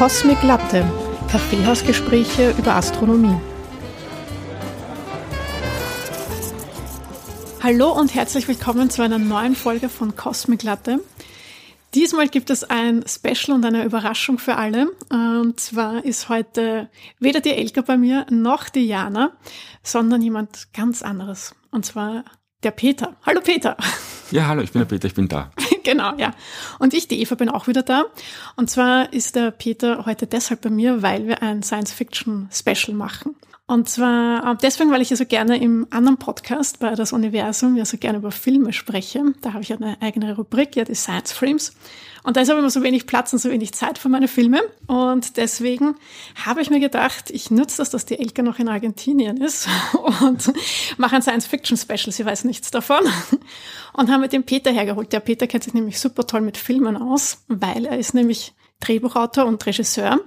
Cosmic Latte, Kaffeehausgespräche über Astronomie. Hallo und herzlich willkommen zu einer neuen Folge von Cosmic Latte. Diesmal gibt es ein Special und eine Überraschung für alle. Und zwar ist heute weder die Elke bei mir noch die Jana, sondern jemand ganz anderes. Und zwar der Peter. Hallo Peter. Ja, hallo, ich bin der Peter, ich bin da. genau, ja. Und ich, die Eva, bin auch wieder da. Und zwar ist der Peter heute deshalb bei mir, weil wir ein Science-Fiction-Special machen. Und zwar äh, deswegen, weil ich ja so gerne im anderen Podcast bei Das Universum ja so gerne über Filme spreche. Da habe ich ja eine eigene Rubrik, ja die Science Frames. Und da ist aber immer so wenig Platz und so wenig Zeit für meine Filme. Und deswegen habe ich mir gedacht, ich nutze das, dass die Elke noch in Argentinien ist und mache ein Science-Fiction-Special. Sie weiß nichts davon. Und habe mir den Peter hergeholt. Der Peter kennt sich nämlich super toll mit Filmen aus, weil er ist nämlich Drehbuchautor und Regisseur.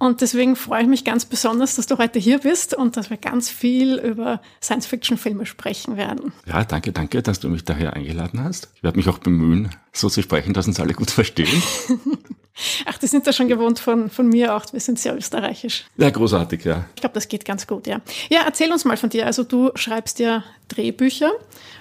Und deswegen freue ich mich ganz besonders, dass du heute hier bist und dass wir ganz viel über Science-Fiction-Filme sprechen werden. Ja, danke, danke, dass du mich daher eingeladen hast. Ich werde mich auch bemühen, so zu sprechen, dass uns alle gut verstehen. Ach, die sind ja schon gewohnt von, von mir auch. Wir sind sehr österreichisch. Ja, großartig, ja. Ich glaube, das geht ganz gut, ja. Ja, erzähl uns mal von dir. Also du schreibst ja Drehbücher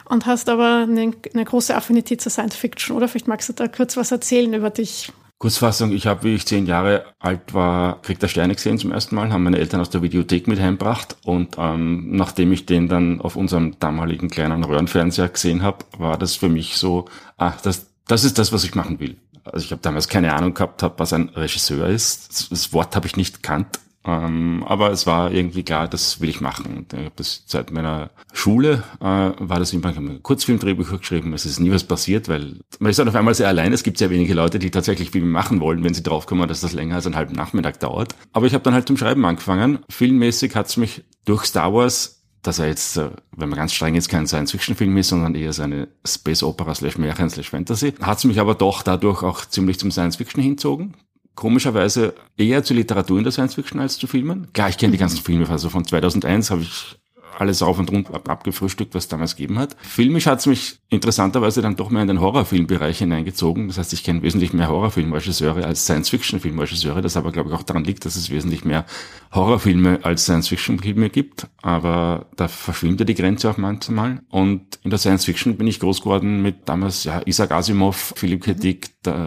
und hast aber eine, eine große Affinität zur Science Fiction, oder? Vielleicht magst du da kurz was erzählen über dich. Kurzfassung, ich habe, wie ich zehn Jahre alt war, Krieg der Sterne gesehen zum ersten Mal, haben meine Eltern aus der Videothek mit heimgebracht und ähm, nachdem ich den dann auf unserem damaligen kleinen Röhrenfernseher gesehen habe, war das für mich so, ah, das, das ist das, was ich machen will. Also ich habe damals keine Ahnung gehabt, hab, was ein Regisseur ist. Das Wort habe ich nicht kannt, ähm, aber es war irgendwie klar, das will ich machen. Ich habe das seit meiner Schule äh, war das immer ein Kurzfilmdrehbücher geschrieben. Es ist nie was passiert, weil man ist dann auf einmal sehr allein. Es gibt sehr wenige Leute, die tatsächlich Filme machen wollen, wenn sie draufkommen, dass das länger als einen halben Nachmittag dauert. Aber ich habe dann halt zum Schreiben angefangen. Filmmäßig hat's mich durch Star Wars dass er jetzt, äh, wenn man ganz streng ist, kein Science-Fiction-Film ist, sondern eher seine Space-Opera slash Märchen slash Fantasy, hat's mich aber doch dadurch auch ziemlich zum Science-Fiction hinzogen komischerweise eher zur Literatur in der Science Fiction als zu Filmen. Klar, ich kenne die ganzen Filme, also von 2001 habe ich alles auf und rund abgefrühstückt, was es damals gegeben hat. Filmisch hat es mich interessanterweise dann doch mehr in den Horrorfilmbereich hineingezogen. Das heißt, ich kenne wesentlich mehr Horrorfilmregisseure als Science-Fiction-Filmregisseure, das aber, glaube ich, auch daran liegt, dass es wesentlich mehr Horrorfilme als Science-Fiction-Filme gibt. Aber da verschwimmt ja die Grenze auch manchmal. Und in der Science-Fiction bin ich groß geworden mit damals ja, Isaac Asimov, Philipp K.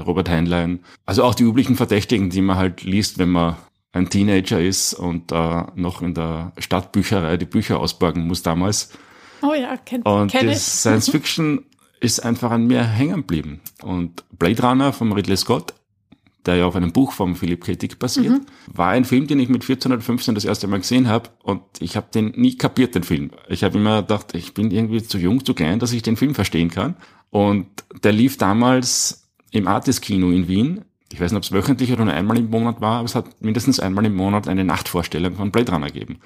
Robert Heinlein. Also auch die üblichen Verdächtigen, die man halt liest, wenn man ein Teenager ist und äh, noch in der Stadtbücherei die Bücher ausborgen muss damals. Oh ja, kennt Und kenn die Science Fiction ist einfach an mir hängen geblieben. Und Blade Runner von Ridley Scott, der ja auf einem Buch von Philipp K. Dick basiert, mhm. war ein Film, den ich mit 14 oder 15 das erste Mal gesehen habe und ich habe den nie kapiert, den Film. Ich habe immer gedacht, ich bin irgendwie zu jung, zu klein, dass ich den Film verstehen kann. Und der lief damals im Artis-Kino in Wien ich weiß nicht, ob es wöchentlich oder nur einmal im Monat war, aber es hat mindestens einmal im Monat eine Nachtvorstellung von Blade Runner gegeben.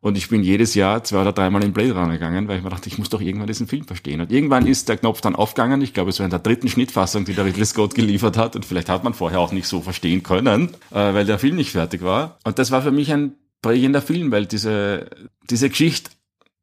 Und ich bin jedes Jahr zwei oder dreimal in Blade Runner gegangen, weil ich mir dachte, ich muss doch irgendwann diesen Film verstehen. Und irgendwann ist der Knopf dann aufgegangen. Ich glaube, es war in der dritten Schnittfassung, die der Ridley Scott geliefert hat. Und vielleicht hat man vorher auch nicht so verstehen können, äh, weil der Film nicht fertig war. Und das war für mich ein prägender Film, weil diese, diese Geschichte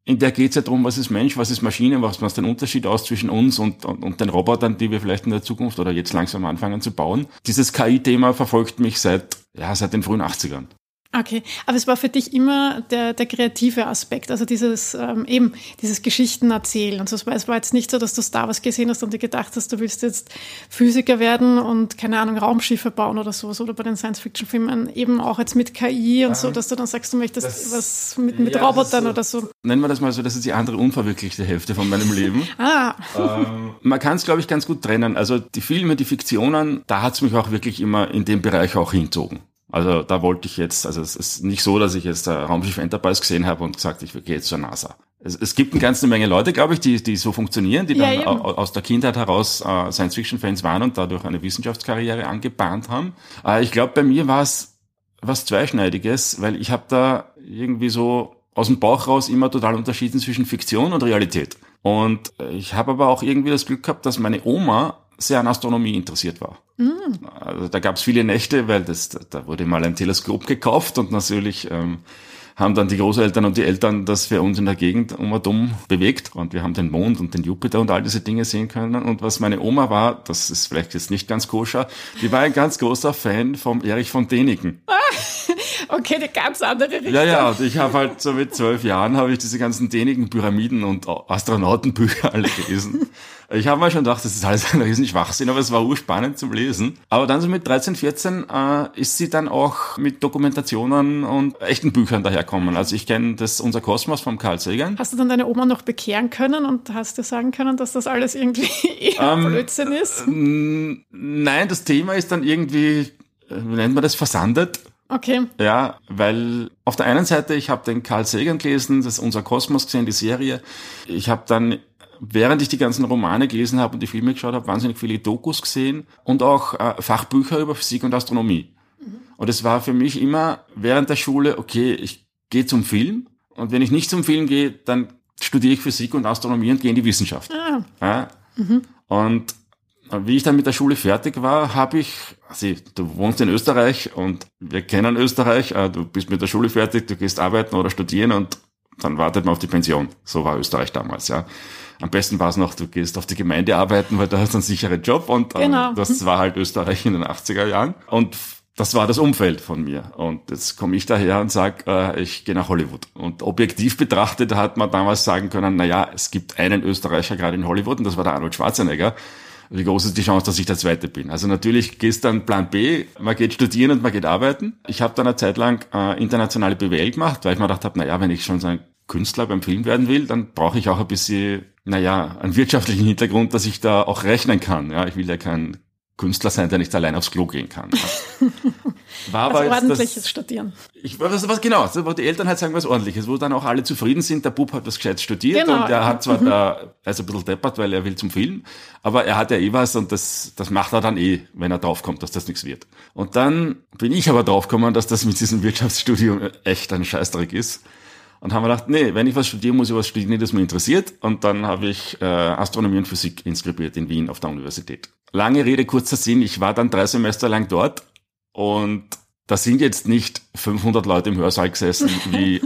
in der geht es ja darum, was ist Mensch, was ist Maschine, was macht den Unterschied aus zwischen uns und, und, und den Robotern, die wir vielleicht in der Zukunft oder jetzt langsam anfangen zu bauen. Dieses KI-Thema verfolgt mich seit, ja, seit den frühen 80ern. Okay, aber es war für dich immer der, der kreative Aspekt, also dieses ähm, eben dieses Geschichten erzählen. Und so, es war jetzt nicht so, dass du Star Wars gesehen hast und dir gedacht hast, du willst jetzt Physiker werden und keine Ahnung Raumschiffe bauen oder sowas oder bei den Science-Fiction-Filmen eben auch jetzt mit KI und so, dass du dann sagst, du möchtest das, was mit, mit ja, Robotern so, oder so. Nennen wir das mal so, das ist die andere unverwirklichte Hälfte von meinem Leben. ah. Ähm, man kann es, glaube ich, ganz gut trennen. Also die Filme, die Fiktionen, da hat es mich auch wirklich immer in dem Bereich auch hinzogen. Also da wollte ich jetzt, also es ist nicht so, dass ich jetzt der Raumschiff Enterprise gesehen habe und gesagt, ich gehe jetzt zur NASA. Es, es gibt eine ganze Menge Leute, glaube ich, die, die so funktionieren, die dann ja, aus der Kindheit heraus äh, Science-Fiction-Fans waren und dadurch eine Wissenschaftskarriere angebahnt haben. Äh, ich glaube, bei mir war es was Zweischneidiges, weil ich habe da irgendwie so aus dem Bauch raus immer total unterschieden zwischen Fiktion und Realität. Und ich habe aber auch irgendwie das Glück gehabt, dass meine Oma sehr an Astronomie interessiert war. Mhm. Also da gab es viele Nächte, weil das, da wurde mal ein Teleskop gekauft und natürlich ähm, haben dann die Großeltern und die Eltern das für uns in der Gegend um und um bewegt und wir haben den Mond und den Jupiter und all diese Dinge sehen können. Und was meine Oma war, das ist vielleicht jetzt nicht ganz koscher, die war ein ganz großer Fan vom Erich von Däniken. okay, die ganz andere Richtung. Ja, ja, und ich habe halt so mit zwölf Jahren habe ich diese ganzen Däniken Pyramiden und Astronautenbücher alle gelesen. Ich habe mal schon gedacht, das ist alles ein riesen Schwachsinn, aber es war urspannend zum Lesen. Aber dann so mit 13, 14 äh, ist sie dann auch mit Dokumentationen und echten Büchern daherkommen. Also ich kenne das Unser Kosmos vom Karl Sagan. Hast du dann deine Oma noch bekehren können und hast du sagen können, dass das alles irgendwie ähm, Blödsinn ist? Nein, das Thema ist dann irgendwie, äh, wie nennt man das, versandet. Okay. Ja, weil auf der einen Seite, ich habe den Karl Sagan gelesen, das Unser Kosmos gesehen, die Serie. Ich habe dann während ich die ganzen Romane gelesen habe und die Filme geschaut habe, wahnsinnig viele Dokus gesehen und auch äh, Fachbücher über Physik und Astronomie. Mhm. Und es war für mich immer während der Schule, okay, ich gehe zum Film und wenn ich nicht zum Film gehe, dann studiere ich Physik und Astronomie und gehe in die Wissenschaft. Ah. Ja? Mhm. Und äh, wie ich dann mit der Schule fertig war, habe ich, also du wohnst in Österreich und wir kennen Österreich, äh, du bist mit der Schule fertig, du gehst arbeiten oder studieren und dann wartet man auf die Pension. So war Österreich damals, ja. Am besten war es noch, du gehst auf die Gemeinde arbeiten, weil da hast du einen sicheren Job und ähm, genau. das war halt Österreich in den 80er Jahren. Und das war das Umfeld von mir. Und jetzt komme ich daher und sage, äh, ich gehe nach Hollywood. Und objektiv betrachtet hat man damals sagen können, na ja, es gibt einen Österreicher gerade in Hollywood und das war der Arnold Schwarzenegger. Wie groß ist die Chance, dass ich der Zweite bin? Also natürlich gehst dann Plan B, man geht studieren und man geht arbeiten. Ich habe dann eine Zeit lang äh, internationale BWL gemacht, weil ich mir gedacht habe, na ja, wenn ich schon so ein Künstler beim Film werden will, dann brauche ich auch ein bisschen, naja, einen wirtschaftlichen Hintergrund, dass ich da auch rechnen kann. Ja, ich will ja kein Künstler sein, der nicht allein aufs Klo gehen kann. War also ordentliches das, Studieren. Ich, was, was genau, wo die Eltern halt sagen, was ordentliches, wo dann auch alle zufrieden sind, der Bub hat was gescheit studiert genau, und er hat zwar mhm. da, also ein bisschen deppert, weil er will zum Film, aber er hat ja eh was und das, das macht er dann eh, wenn er draufkommt, dass das nichts wird. Und dann bin ich aber draufgekommen, dass das mit diesem Wirtschaftsstudium echt ein Scheißdreck ist. Und haben wir gedacht, nee, wenn ich was studiere, muss ich was studieren, das mich interessiert. Und dann habe ich äh, Astronomie und Physik inskribiert in Wien auf der Universität. Lange Rede, kurzer Sinn, ich war dann drei Semester lang dort und da sind jetzt nicht 500 Leute im Hörsaal gesessen wie äh,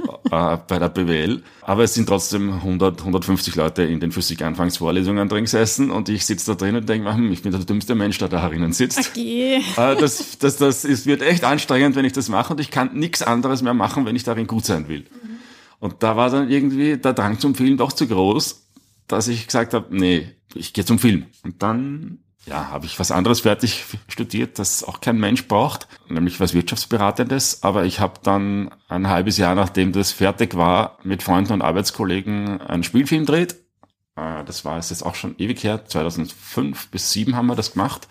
bei der BWL, aber es sind trotzdem 100, 150 Leute in den Physik-Anfangsvorlesungen drin gesessen und ich sitze da drin und denke, hm, ich bin der dümmste Mensch, der da herinnen sitzt. Okay. Äh, das, das, das ist, wird echt anstrengend, wenn ich das mache und ich kann nichts anderes mehr machen, wenn ich darin gut sein will. Mhm. Und da war dann irgendwie der Drang zum Film doch zu groß, dass ich gesagt habe, nee, ich gehe zum Film. Und dann ja, habe ich was anderes fertig studiert, das auch kein Mensch braucht, nämlich was Wirtschaftsberatendes. Aber ich habe dann ein halbes Jahr, nachdem das fertig war, mit Freunden und Arbeitskollegen einen Spielfilm dreht. Äh, das war es jetzt auch schon ewig her, 2005 bis 2007 haben wir das gemacht.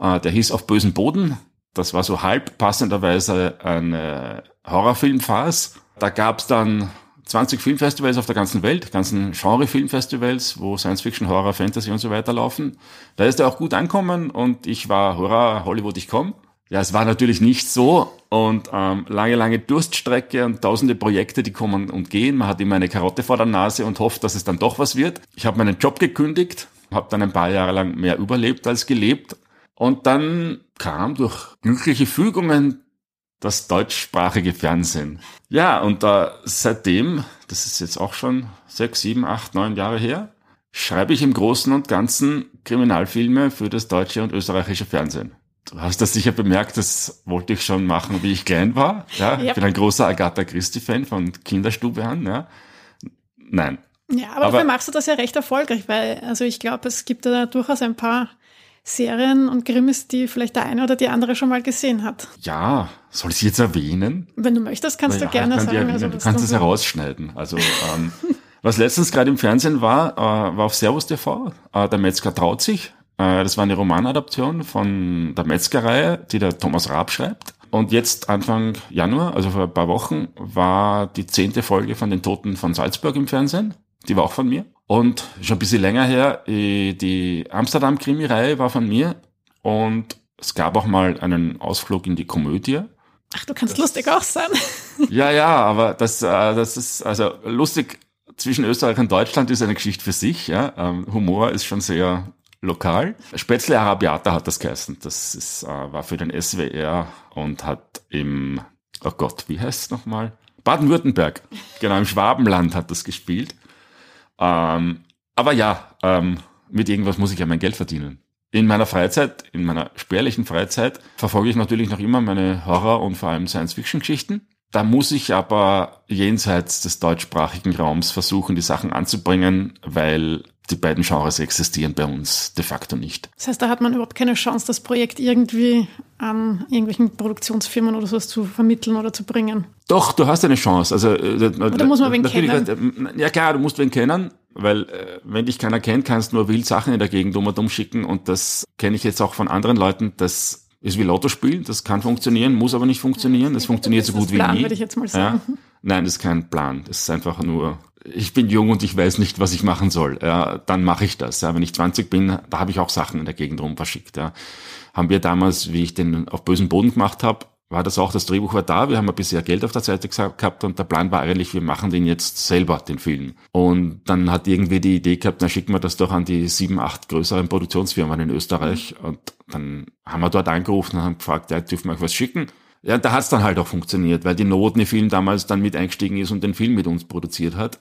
Äh, der hieß Auf bösen Boden. Das war so halb passenderweise eine Horrorfilmphase. Da gab es dann 20 Filmfestivals auf der ganzen Welt, ganzen Genre-Filmfestivals, wo Science Fiction, Horror, Fantasy und so weiter laufen. Da ist er auch gut ankommen und ich war Horror, Hollywood, ich komm. Ja, es war natürlich nicht so und ähm, lange, lange Durststrecke und tausende Projekte, die kommen und gehen. Man hat immer eine Karotte vor der Nase und hofft, dass es dann doch was wird. Ich habe meinen Job gekündigt, habe dann ein paar Jahre lang mehr überlebt als gelebt und dann kam durch glückliche Fügungen das deutschsprachige Fernsehen. Ja, und äh, seitdem, das ist jetzt auch schon sechs, sieben, acht, neun Jahre her, schreibe ich im Großen und Ganzen Kriminalfilme für das deutsche und österreichische Fernsehen. Du hast das sicher bemerkt, das wollte ich schon machen, wie ich klein war. Ja, yep. ich bin ein großer Agatha Christie-Fan von Kinderstube an. Ja. Nein. Ja, aber, aber dafür machst du das ja recht erfolgreich, weil also ich glaube, es gibt da durchaus ein paar Serien und Krimis, die vielleicht der eine oder die andere schon mal gesehen hat. Ja, soll ich sie jetzt erwähnen? Wenn du möchtest, kannst ja, du gerne kann sagen. Also, du kannst es herausschneiden. Also ähm, was letztens gerade im Fernsehen war, äh, war auf Servus TV. Äh, der Metzger traut sich. Äh, das war eine Romanadaption von der Metzgerreihe, die der Thomas Raab schreibt. Und jetzt Anfang Januar, also vor ein paar Wochen, war die zehnte Folge von den Toten von Salzburg im Fernsehen. Die war auch von mir. Und schon ein bisschen länger her, äh, die Amsterdam-Krimi-Reihe war von mir. Und es gab auch mal einen Ausflug in die Komödie. Ach, du kannst das, lustig auch sein. Ja, ja, aber das, äh, das ist, also lustig zwischen Österreich und Deutschland ist eine Geschichte für sich. Ja. Ähm, Humor ist schon sehr lokal. Spätzle Arabiata hat das geheißen. Das ist, äh, war für den SWR und hat im, oh Gott, wie heißt es nochmal? Baden-Württemberg, genau, im Schwabenland hat das gespielt. Ähm, aber ja, ähm, mit irgendwas muss ich ja mein Geld verdienen. In meiner Freizeit, in meiner spärlichen Freizeit, verfolge ich natürlich noch immer meine Horror- und vor allem Science-Fiction-Geschichten. Da muss ich aber jenseits des deutschsprachigen Raums versuchen, die Sachen anzubringen, weil die beiden Genres existieren bei uns de facto nicht. Das heißt, da hat man überhaupt keine Chance, das Projekt irgendwie an irgendwelchen Produktionsfirmen oder sowas zu vermitteln oder zu bringen. Doch, du hast eine Chance. Also, äh, oder muss man wen kennen? Ja klar, du musst wen kennen, weil äh, wenn dich keiner kennt, kannst du nur wild Sachen in der Gegend um und um schicken und das kenne ich jetzt auch von anderen Leuten, das ist wie Lotto spielen, das kann funktionieren, muss aber nicht funktionieren, das funktioniert so gut wie Plan, nie. Würde ich jetzt mal sagen. Ja? Nein, das ist kein Plan, das ist einfach nur ich bin jung und ich weiß nicht, was ich machen soll, ja, dann mache ich das. Ja. Wenn ich 20 bin, da habe ich auch Sachen in der Gegend rum verschickt. Ja. Haben wir damals, wie ich den auf bösen Boden gemacht habe, war das auch, das Drehbuch war da, wir haben ein bisschen Geld auf der Seite gehabt und der Plan war eigentlich, wir machen den jetzt selber, den Film. Und dann hat irgendwie die Idee gehabt, na schicken wir das doch an die sieben, acht größeren Produktionsfirmen in Österreich. Und dann haben wir dort angerufen und haben gefragt, ja, dürfen wir euch was schicken? Ja, da hat's dann halt auch funktioniert, weil die Notne Film damals dann mit eingestiegen ist und den Film mit uns produziert hat.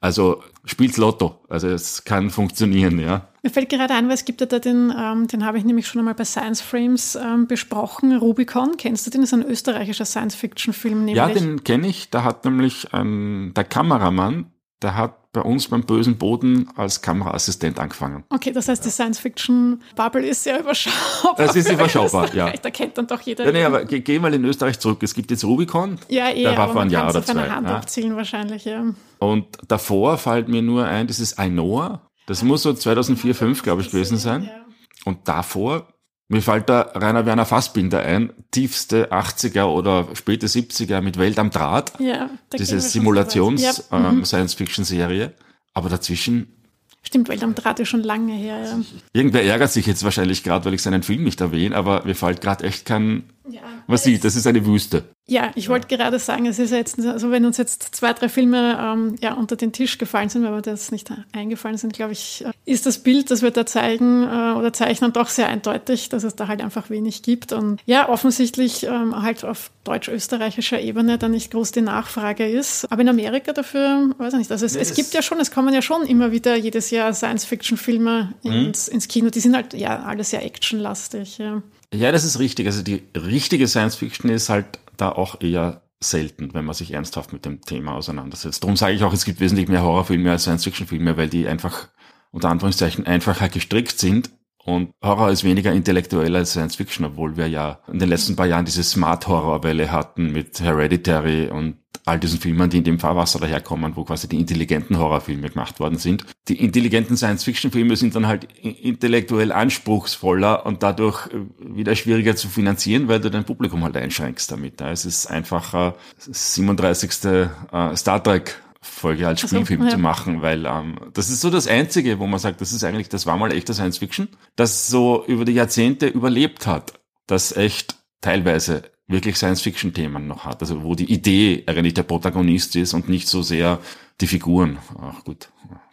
Also spielt's Lotto. Also es kann funktionieren, ja. Mir fällt gerade ein, weil es gibt ja da den, ähm, den habe ich nämlich schon einmal bei Science Frames ähm, besprochen, Rubicon. Kennst du den? Das ist ein österreichischer Science-Fiction-Film. Ja, den kenne ich. Da hat nämlich ähm, der Kameramann, der hat bei uns beim bösen Boden als Kameraassistent angefangen. Okay, das heißt, die Science-Fiction-Bubble ist sehr überschaubar. Das ist überschaubar, ja. Da kennt dann doch jeder. Ja, nee, aber geh, geh, mal in Österreich zurück. Es gibt jetzt Rubicon. Ja, eher, der war vor ein Jahr oder zwei. Auf Hand ja. abzielen wahrscheinlich, ja. Und davor fällt mir nur ein, das ist Ainoa. Das muss so 2004, 2005, glaube ich, gewesen sein. Und davor mir fällt da Rainer Werner Fassbinder ein, tiefste 80er oder späte 70er mit Welt am Draht. Ja, diese Simulations-Science-Fiction-Serie. Mhm. Ähm, Aber dazwischen Stimmt, Welt am Draht ist schon lange her. Ja. Irgendwer ärgert sich jetzt wahrscheinlich gerade, weil ich seinen Film nicht erwähne, aber mir fällt gerade echt kein. Ja, was sieht, das ist eine Wüste. Ja, ich wollte gerade sagen, es ist jetzt, also wenn uns jetzt zwei, drei Filme ähm, ja, unter den Tisch gefallen sind, weil mir das nicht eingefallen sind, glaube ich, äh, ist das Bild, das wir da zeigen äh, oder zeichnen, doch sehr eindeutig, dass es da halt einfach wenig gibt. Und ja, offensichtlich ähm, halt auf deutsch-österreichischer Ebene da nicht groß die Nachfrage ist. Aber in Amerika dafür, weiß ich nicht, also es, nee, es gibt ja schon, es kommen ja schon immer wieder jedes Jahr Science-Fiction-Filme mhm. ins, ins Kino. Die sind halt ja alle sehr actionlastig. Ja. Ja, das ist richtig. Also die richtige Science-Fiction ist halt da auch eher selten, wenn man sich ernsthaft mit dem Thema auseinandersetzt. Darum sage ich auch, es gibt wesentlich mehr Horrorfilme als Science-Fiction-Filme, weil die einfach unter Anführungszeichen einfacher gestrickt sind und Horror ist weniger intellektuell als Science Fiction, obwohl wir ja in den letzten paar Jahren diese Smart Horror Welle hatten mit Hereditary und all diesen Filmen, die in dem Fahrwasser daherkommen, wo quasi die intelligenten Horrorfilme gemacht worden sind. Die intelligenten Science-Fiction-Filme sind dann halt intellektuell anspruchsvoller und dadurch äh, wieder schwieriger zu finanzieren, weil du dein Publikum halt einschränkst damit. Es ist einfacher, 37. Äh, Star Trek Folge als Spielfilm also, ja. zu machen, weil ähm, das ist so das Einzige, wo man sagt, das ist eigentlich, das war mal echter Science Fiction, das so über die Jahrzehnte überlebt hat, das echt teilweise wirklich Science-Fiction-Themen noch hat. Also wo die Idee eigentlich der Protagonist ist und nicht so sehr die Figuren. Ach gut,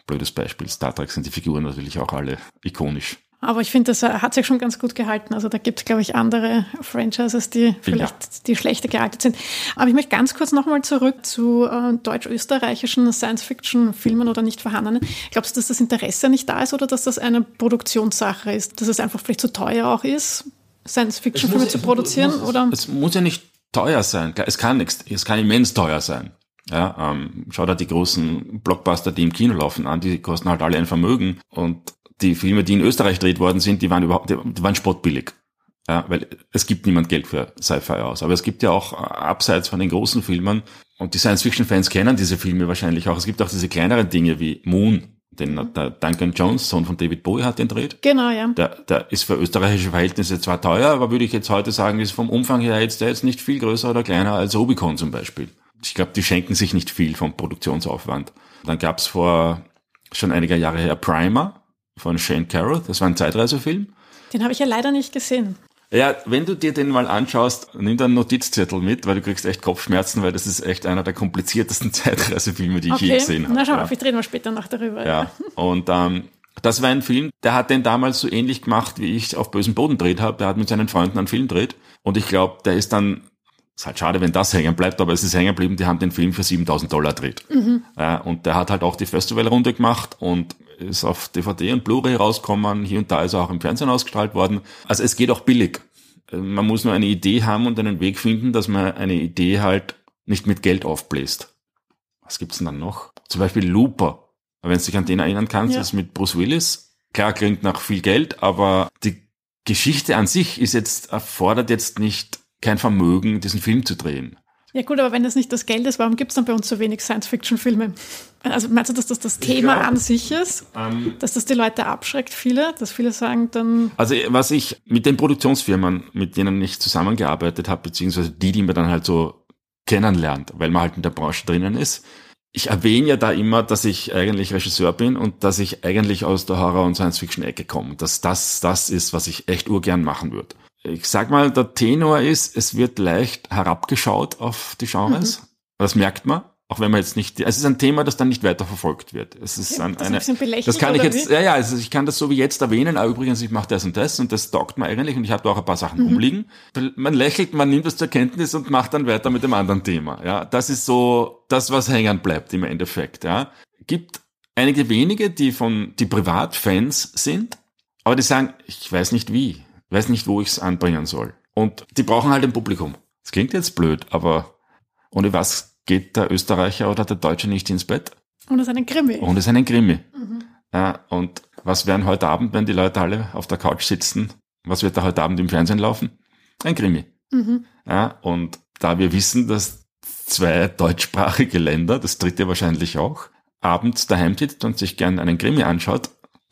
blödes Beispiel. Star Trek sind die Figuren natürlich auch alle ikonisch. Aber ich finde, das hat sich schon ganz gut gehalten. Also da gibt es, glaube ich, andere Franchises, die vielleicht ja. die schlechter gealtert sind. Aber ich möchte ganz kurz nochmal zurück zu äh, deutsch-österreichischen Science-Fiction-Filmen oder nicht vorhandenen. Glaubst du, dass das Interesse nicht da ist oder dass das eine Produktionssache ist? Dass es einfach vielleicht zu teuer auch ist, Science-Fiction-Filme zu produzieren? Es muss, oder? es muss ja nicht teuer sein. Es kann nichts. Es kann immens teuer sein. Ja, ähm, schau da die großen Blockbuster, die im Kino laufen, an, die kosten halt alle ein Vermögen. Und die Filme, die in Österreich gedreht worden sind, die waren überhaupt, die waren spottbillig. Ja, weil es gibt niemand Geld für Sci-Fi aus. Aber es gibt ja auch äh, abseits von den großen Filmen, und die Science-Fiction-Fans kennen diese Filme wahrscheinlich auch, es gibt auch diese kleineren Dinge wie Moon, den der Duncan Jones, Sohn von David Bowie, hat den dreht. Genau, ja. Der, der ist für österreichische Verhältnisse zwar teuer, aber würde ich jetzt heute sagen, ist vom Umfang her jetzt der jetzt nicht viel größer oder kleiner als Rubicon zum Beispiel. Ich glaube, die schenken sich nicht viel vom Produktionsaufwand. Dann gab's vor schon einiger Jahre her Primer, von Shane Carroll. Das war ein Zeitreisefilm. Den habe ich ja leider nicht gesehen. Ja, wenn du dir den mal anschaust, nimm dann einen Notizzettel mit, weil du kriegst echt Kopfschmerzen, weil das ist echt einer der kompliziertesten Zeitreisefilme, die ich okay. je gesehen habe. Na schau, ja. ich reden wir später noch darüber. Ja, ja. und ähm, das war ein Film, der hat den damals so ähnlich gemacht, wie ich auf bösen Boden dreht habe. Der hat mit seinen Freunden einen Film dreht. Und ich glaube, der ist dann Ist halt schade, wenn das hängen bleibt, aber es ist hängen geblieben, die haben den Film für 7000 Dollar gedreht. Mhm. Ja, und der hat halt auch die Festivalrunde gemacht und ist auf DVD und Blu-ray rausgekommen. Hier und da ist er auch im Fernsehen ausgestrahlt worden. Also es geht auch billig. Man muss nur eine Idee haben und einen Weg finden, dass man eine Idee halt nicht mit Geld aufbläst. Was gibt's denn dann noch? Zum Beispiel Looper. Wenn du dich an den erinnern kannst, Ja. ist mit Bruce Willis. Klar klingt nach viel Geld, aber die Geschichte an sich ist jetzt, erfordert jetzt nicht kein Vermögen, diesen Film zu drehen. Ja gut, aber wenn das nicht das Geld ist, warum gibt es dann bei uns so wenig Science-Fiction-Filme? Also meinst du, dass das das Thema glaub- an sich ist? Dass das die Leute abschreckt, viele? Dass viele sagen dann, Also was ich mit den Produktionsfirmen, mit denen ich zusammengearbeitet habe, beziehungsweise die, die man dann halt so kennenlernt, weil man halt in der Branche drinnen ist, ich erwähne ja da immer, dass ich eigentlich Regisseur bin und dass ich eigentlich aus der Horror- und Science-Fiction-Ecke komme. Dass das das ist, was ich echt urgern machen würde. Ich sag mal, der Tenor ist, es wird leicht herabgeschaut auf die Genres. Das merkt man, auch wenn man jetzt nicht, es ist ein Thema, das dann nicht weiter verfolgt wird. Es ist ein, das ein eine, belächelt, das kann ich jetzt, wie? ja, ja, also ich kann das so wie jetzt erwähnen, aber übrigens, ich mache das und das und das taugt mir eigentlich und ich habe da auch ein paar Sachen Mhm. rumliegen. Man lächelt, man nimmt das zur Kenntnis und macht dann weiter mit dem anderen Thema. Ja, das ist so das, was hängen bleibt im Endeffekt. Ja, gibt einige wenige, die von die Privatfans sind, aber die sagen, ich weiß nicht wie, weiß nicht, wo ich es anbringen soll. Und die brauchen halt ein Publikum. Das klingt jetzt blöd, aber ohne was geht der Österreicher oder der Deutsche nicht ins Bett? und das ist ein Krimi. Und es ist ein Krimi. Ja, und was werden heute Abend, wenn die Leute alle auf der Couch sitzen, was wird da heute Abend im Fernsehen laufen? Ein Krimi. Mhm. Ja, und da wir wissen, dass zwei deutschsprachige Länder, das dritte wahrscheinlich auch, abends daheim sitzt und sich gern einen Krimi anschaut,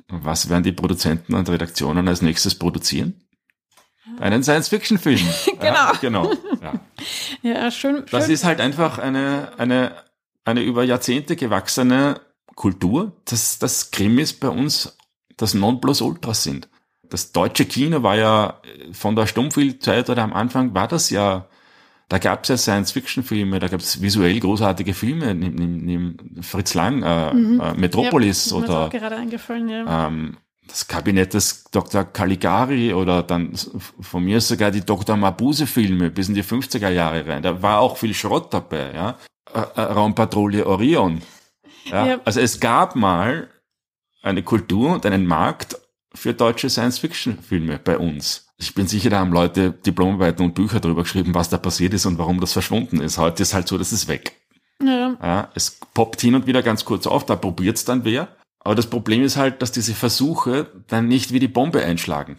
was werden die Produzenten und Redaktionen als nächstes produzieren? Einen Science-Fiction-Film. Ja, genau. Ja. Ja, schön. Das schön. ist halt einfach eine, eine, eine über Jahrzehnte gewachsene Kultur, dass das Krimis bei uns das Nonplusultra sind. Das deutsche Kino war ja äh, von der Stummfilmzeit oder am Anfang war das ja, da gab es ja Science-Fiction-Filme, da gab es visuell großartige Filme, neben, neben, neben Fritz Lang, äh, äh, Metropolis ja, mir oder auch gerade eingefallen, ja. ähm, das Kabinett des Dr. Caligari oder dann von mir sogar die Dr. Mabuse-Filme bis in die 50er Jahre rein. Da war auch viel Schrott dabei, ja. Raumpatrouille Orion. Ja. Ja. Also es gab mal eine Kultur und einen Markt für deutsche Science-Fiction-Filme bei uns. Ich bin sicher, da haben Leute Diplomarbeiten und Bücher darüber geschrieben, was da passiert ist und warum das verschwunden ist. Heute ist halt so, das ist weg. ja. Ja, es poppt hin und wieder ganz kurz auf, da probiert's dann wer. Aber das Problem ist halt, dass diese Versuche dann nicht wie die Bombe einschlagen.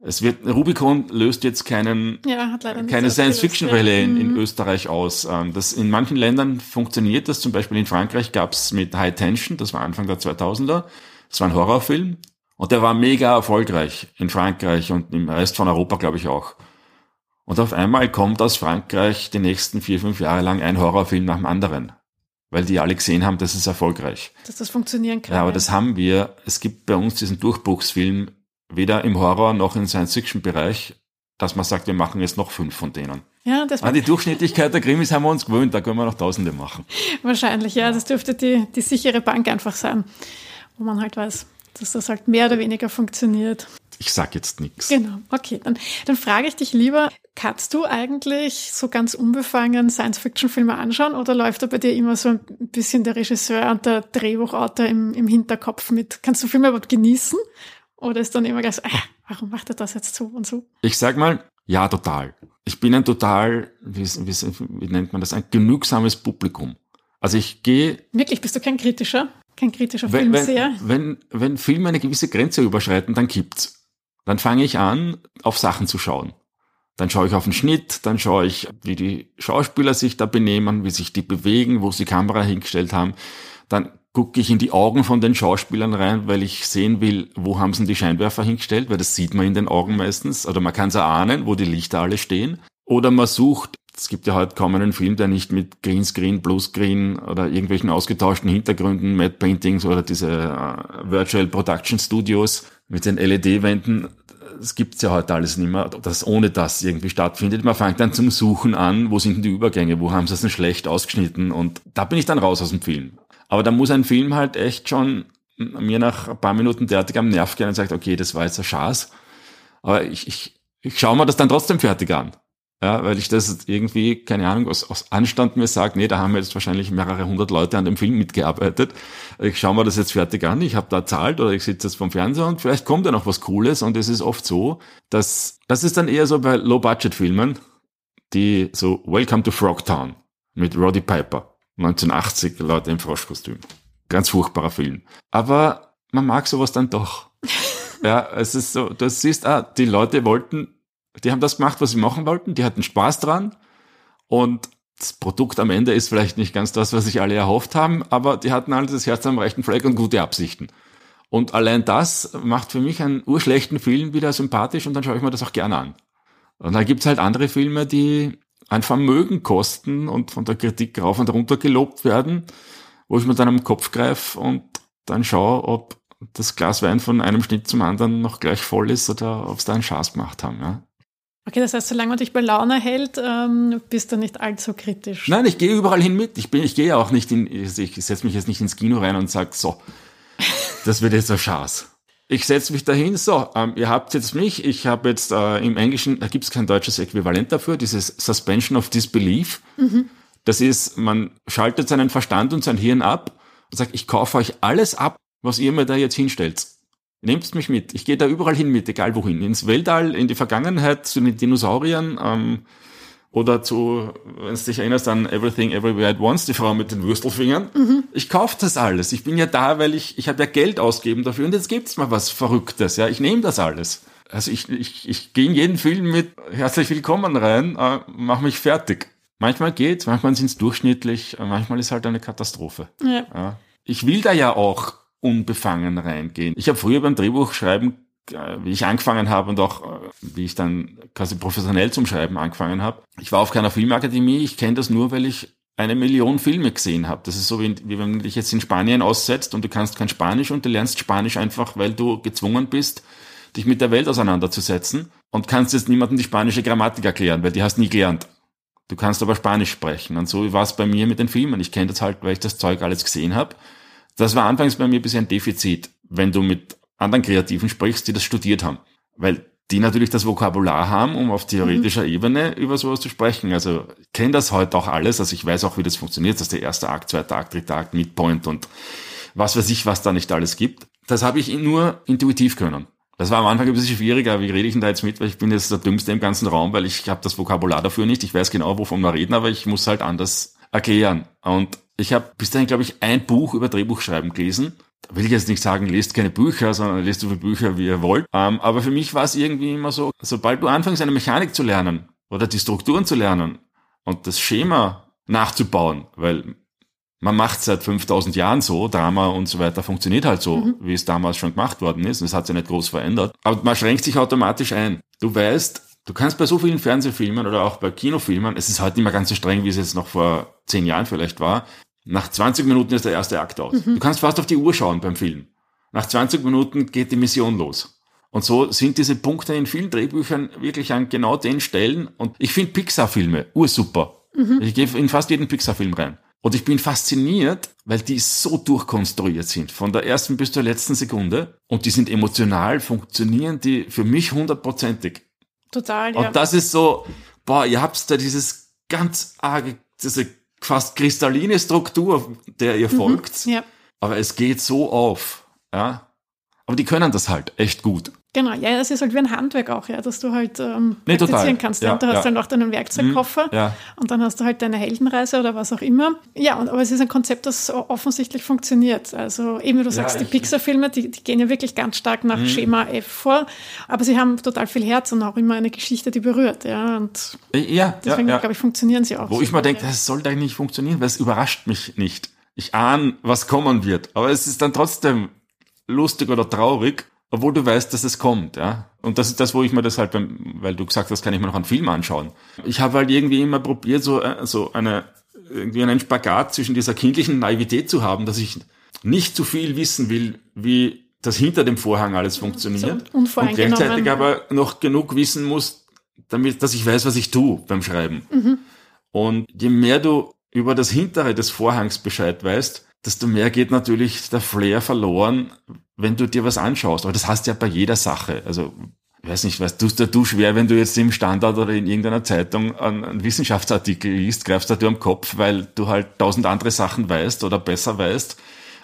Es wird, Rubicon löst jetzt keinen, ja, keine Science-Fiction-Welle in, in. Österreich aus. Ähm, Das in manchen Ländern funktioniert das. Zum Beispiel in Frankreich gab's mit High Tension, das war Anfang der 2000er. Das war ein Horrorfilm. Und der war mega erfolgreich in Frankreich und im Rest von Europa, glaube ich, auch. Und auf einmal kommt aus Frankreich die nächsten vier, fünf Jahre lang ein Horrorfilm nach dem anderen. Weil die alle gesehen haben, das ist erfolgreich. Dass das funktionieren kann. Ja, aber das haben wir. Es gibt bei uns diesen Durchbruchsfilm weder im Horror noch im Science-Fiction-Bereich, dass man sagt, wir machen jetzt noch fünf von denen. ja, das An die Durchschnittlichkeit der Krimis haben wir uns gewöhnt, da können wir noch Tausende machen. wahrscheinlich, ja. Das dürfte die, die sichere Bank einfach sein, wo man halt weiß, dass das halt mehr oder weniger funktioniert. Ich sag jetzt nichts. Genau, okay. Dann, dann frage ich dich lieber, kannst du eigentlich so ganz unbefangen Science-Fiction-Filme anschauen oder läuft da bei dir immer so ein bisschen der Regisseur und der Drehbuchautor im, im Hinterkopf mit? Kannst du Filme überhaupt genießen? Oder ist dann immer gleich so, ah, warum macht er das jetzt so und so? Ich sag mal, ja, total. Ich bin ein total, wie, wie, wie nennt man das, ein genügsames Publikum. Also ich gehe Wirklich, bist du kein kritischer? Kein kritischer wenn, Filmseher? wenn, wenn, wenn Filme eine gewisse Grenze überschreiten, dann kippt's. Dann fange ich an, auf Sachen zu schauen. Dann schaue ich auf den Schnitt, dann schaue ich, wie die Schauspieler sich da benehmen, wie sich die bewegen, wo sie Kamera hingestellt haben. Dann gucke ich in die Augen von den Schauspielern rein, weil ich sehen will, wo haben sie die Scheinwerfer hingestellt, weil das sieht man in den Augen meistens. Oder man kann es ahnen, wo die Lichter alle stehen. Oder man sucht, es gibt ja heute kaum einen Film, der nicht mit Greenscreen, Bluescreen oder irgendwelchen ausgetauschten Hintergründen, Matte Paintings oder diese äh, Virtual Production Studios mit den LED-Wänden, das gibt's ja heute alles nicht mehr, dass ohne das irgendwie stattfindet. Man fängt dann zum Suchen an, wo sind denn die Übergänge, wo haben sie es denn schlecht ausgeschnitten und da bin ich dann raus aus dem Film. Aber da muss ein Film halt echt schon mir nach ein paar Minuten derartig am Nerv gehen und sagt, okay, das war jetzt ein Schaß, aber ich, ich, ich schaue mir das dann trotzdem fertig an. Ja, weil ich das irgendwie, keine Ahnung, aus, aus Anstand mir sage, nee, da haben jetzt wahrscheinlich mehrere hundert Leute an dem Film mitgearbeitet. Ich schaue mir das jetzt fertig an, ich habe da zahlt oder ich sitze jetzt vom Fernseher und vielleicht kommt ja noch was Cooles. Und es ist oft so, dass das ist dann eher so bei Low-Budget-Filmen, die so Welcome to Frogtown mit Roddy Piper, 1980 Leute im Froschkostüm. Ganz furchtbarer Film. Aber man mag sowas dann doch. ja, es ist so, du siehst, ah, die Leute wollten die haben das gemacht, was sie machen wollten, die hatten Spaß dran und das Produkt am Ende ist vielleicht nicht ganz das, was sich alle erhofft haben, aber die hatten alle das Herz am rechten Fleck und gute Absichten. Und allein das macht für mich einen urschlechten Film wieder sympathisch und dann schaue ich mir das auch gerne an. Und dann gibt's halt andere Filme, die ein Vermögen kosten und von der Kritik rauf und runter gelobt werden, wo ich mir dann am Kopf greife und dann schaue, ob das Glas Wein von einem Schnitt zum anderen noch gleich voll ist oder ob es da einen Schaß gemacht haben. Ja. Okay, das heißt, solange man dich bei Laune hält, ähm, bist du nicht allzu kritisch. Nein, ich gehe überall hin mit. Ich bin, ich gehe auch nicht in, ich setze mich jetzt nicht ins Kino rein und sage, so, das wird jetzt ein Schaß. Ich setze mich dahin, so, ähm, ihr habt jetzt mich, ich habe jetzt äh, im Englischen, da gibt es kein deutsches Äquivalent dafür, dieses Suspension of Disbelief. Mhm. Das ist, man schaltet seinen Verstand und sein Hirn ab und sagt, ich kaufe euch alles ab, was ihr mir da jetzt hinstellt. Nehmt mich mit. Ich gehe da überall hin mit, egal wohin. Ins Weltall, in die Vergangenheit, zu den Dinosauriern ähm, oder zu, wenn du dich erinnerst an Everything Everywhere at Once, die Frau mit den Würstelfingern. Mhm. Ich kaufe das alles. Ich bin ja da, weil ich, ich habe ja Geld ausgeben dafür und jetzt gibt's mal was Verrücktes. Ja, Ich nehme das alles. Also ich, ich, ich gehe in jeden Film mit herzlich willkommen rein, äh, mach mich fertig. Manchmal geht's, manchmal sind's durchschnittlich, manchmal ist halt eine Katastrophe. Ja. ja. Ich will da ja auch unbefangen reingehen. Ich habe früher beim Drehbuchschreiben, äh, wie ich angefangen habe und auch äh, wie ich dann quasi professionell zum Schreiben angefangen habe, ich war auf keiner Filmakademie, ich kenne das nur, weil ich eine Million Filme gesehen habe. Das ist so, wie, wie wenn du dich jetzt in Spanien aussetzt und du kannst kein Spanisch und du lernst Spanisch einfach, weil du gezwungen bist, dich mit der Welt auseinanderzusetzen und kannst jetzt niemandem die spanische Grammatik erklären, weil die hast nie gelernt. Du kannst aber Spanisch sprechen. Und so war es bei mir mit den Filmen. Ich kenne das halt, weil ich das Zeug alles gesehen habe. Das war anfangs bei mir ein bisschen ein Defizit, wenn du mit anderen Kreativen sprichst, die das studiert haben. Weil die natürlich das Vokabular haben, um auf theoretischer mhm. Ebene über sowas zu sprechen. Also ich kenne das heute auch alles, also ich weiß auch, wie das funktioniert, dass der erste Akt, zweiter Akt, dritter Akt, Midpoint und was weiß ich, was da nicht alles gibt. Das habe ich nur intuitiv können. Das war am Anfang ein bisschen schwieriger, wie rede ich denn da jetzt mit, weil ich bin jetzt der Dümmste im ganzen Raum, weil ich habe das Vokabular dafür nicht. Ich weiß genau, wovon wir reden, aber ich muss halt anders erklären. Und ich habe bis dahin, glaube ich, ein Buch über Drehbuchschreiben gelesen. Da will ich jetzt nicht sagen, lest keine Bücher, sondern lest so viele Bücher, wie ihr wollt. Ähm, aber für mich war es irgendwie immer so, sobald du anfängst, eine Mechanik zu lernen oder die Strukturen zu lernen und das Schema nachzubauen, weil man macht seit 5000 Jahren so, Drama und so weiter funktioniert halt so, mhm. wie es damals schon gemacht worden ist. Und es hat sich nicht groß verändert. Aber man schränkt sich automatisch ein. Du weißt, Du kannst bei so vielen Fernsehfilmen oder auch bei Kinofilmen, es ist heute nicht mehr ganz so streng, wie es jetzt noch vor zehn Jahren vielleicht war, nach 20 Minuten ist der erste Akt aus. Mhm. Du kannst fast auf die Uhr schauen beim Film. Nach 20 Minuten geht die Mission los. Und so sind diese Punkte in vielen Drehbüchern wirklich an genau den Stellen. Und ich finde Pixar-Filme ursuper. Mhm. Ich gehe in fast jeden Pixar-Film rein. Und ich bin fasziniert, weil die so durchkonstruiert sind, von der ersten bis zur letzten Sekunde. Und die sind emotional, funktionieren die für mich hundertprozentig. Total, ja. Und das ist so, boah, ihr habt da dieses ganz arge, diese fast kristalline Struktur, der ihr mhm, folgt. Ja. Aber es geht so auf. Ja. Aber die können das halt echt gut. Genau, ja, das ist halt wie ein Handwerk auch, ja, dass du halt ähm, nee, praktizieren kannst. Ja, und du hast ja. dann auch deinen Werkzeugkoffer mhm, ja. und dann hast du halt deine Heldenreise oder was auch immer. Ja, und, aber es ist ein Konzept, das offensichtlich funktioniert. Also eben, wie du sagst, die Pixar-Filme, die, die, gehen ja wirklich ganz stark nach mhm. Schema F vor, aber sie haben total viel Herz und auch immer eine Geschichte, die berührt. Ja, und ja, deswegen, glaube ich, funktionieren sie auch. Wo so ich mal denke, das soll da nicht funktionieren, weil es überrascht mich nicht. Ich ahne, was kommen wird, aber es ist dann trotzdem lustig oder traurig obwohl du weißt, dass es kommt, ja. Und das ist das, wo ich mir das halt, beim, weil du gesagt hast, kann ich mir noch einen Film anschauen. Ich habe halt irgendwie immer probiert, so, äh, so eine, irgendwie einen Spagat zwischen dieser kindlichen Naivität zu haben, dass ich nicht zu viel wissen will, wie das hinter dem Vorhang alles funktioniert. So und gleichzeitig aber noch genug wissen muss, damit, dass ich weiß, was ich tue beim Schreiben. Mhm. Und je mehr du über das Hintere des Vorhangs Bescheid weißt, desto mehr geht natürlich der Flair verloren, wenn du dir was anschaust. Aber das hast du ja bei jeder Sache. Also weiß nicht, was tust du schwer, wenn du jetzt im Standard oder in irgendeiner Zeitung einen, einen Wissenschaftsartikel liest, greifst du am Kopf, weil du halt tausend andere Sachen weißt oder besser weißt,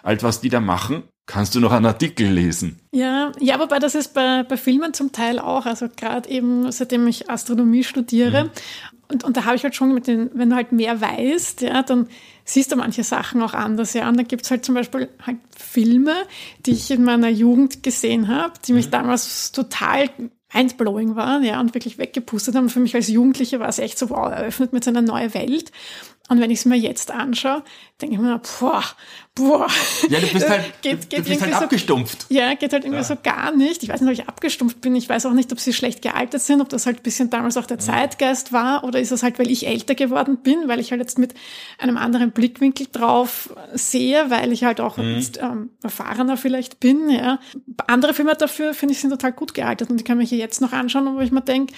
als was die da machen. Kannst du noch einen Artikel lesen? Ja, ja, wobei das ist bei, bei Filmen zum Teil auch. Also gerade eben, seitdem ich Astronomie studiere. Mhm. Und, und da habe ich halt schon mit den, wenn du halt mehr weißt, ja, dann siehst du manche Sachen auch anders, ja. Und dann gibt's halt zum Beispiel halt Filme, die ich in meiner Jugend gesehen habe, die mich mhm. damals total mindblowing waren, ja, und wirklich weggepustet haben. Und für mich als Jugendliche war es echt so, wow, eröffnet mir so eine neue Welt. Und wenn ich es mir jetzt anschaue, denke ich mir, boah, boah. Ja, du bist halt, geht, geht du bist halt abgestumpft. So, ja, geht halt irgendwie ja. so gar nicht. Ich weiß nicht, ob ich abgestumpft bin. Ich weiß auch nicht, ob sie schlecht gealtert sind, ob das halt ein bisschen damals auch der Zeitgeist war oder ist es halt, weil ich älter geworden bin, weil ich halt jetzt mit einem anderen Blickwinkel drauf sehe, weil ich halt auch mhm. jetzt, ähm, erfahrener vielleicht bin. Ja. Andere Filme dafür, finde ich, sind total gut gealtert und die kann man hier jetzt noch anschauen, wo ich mir denke,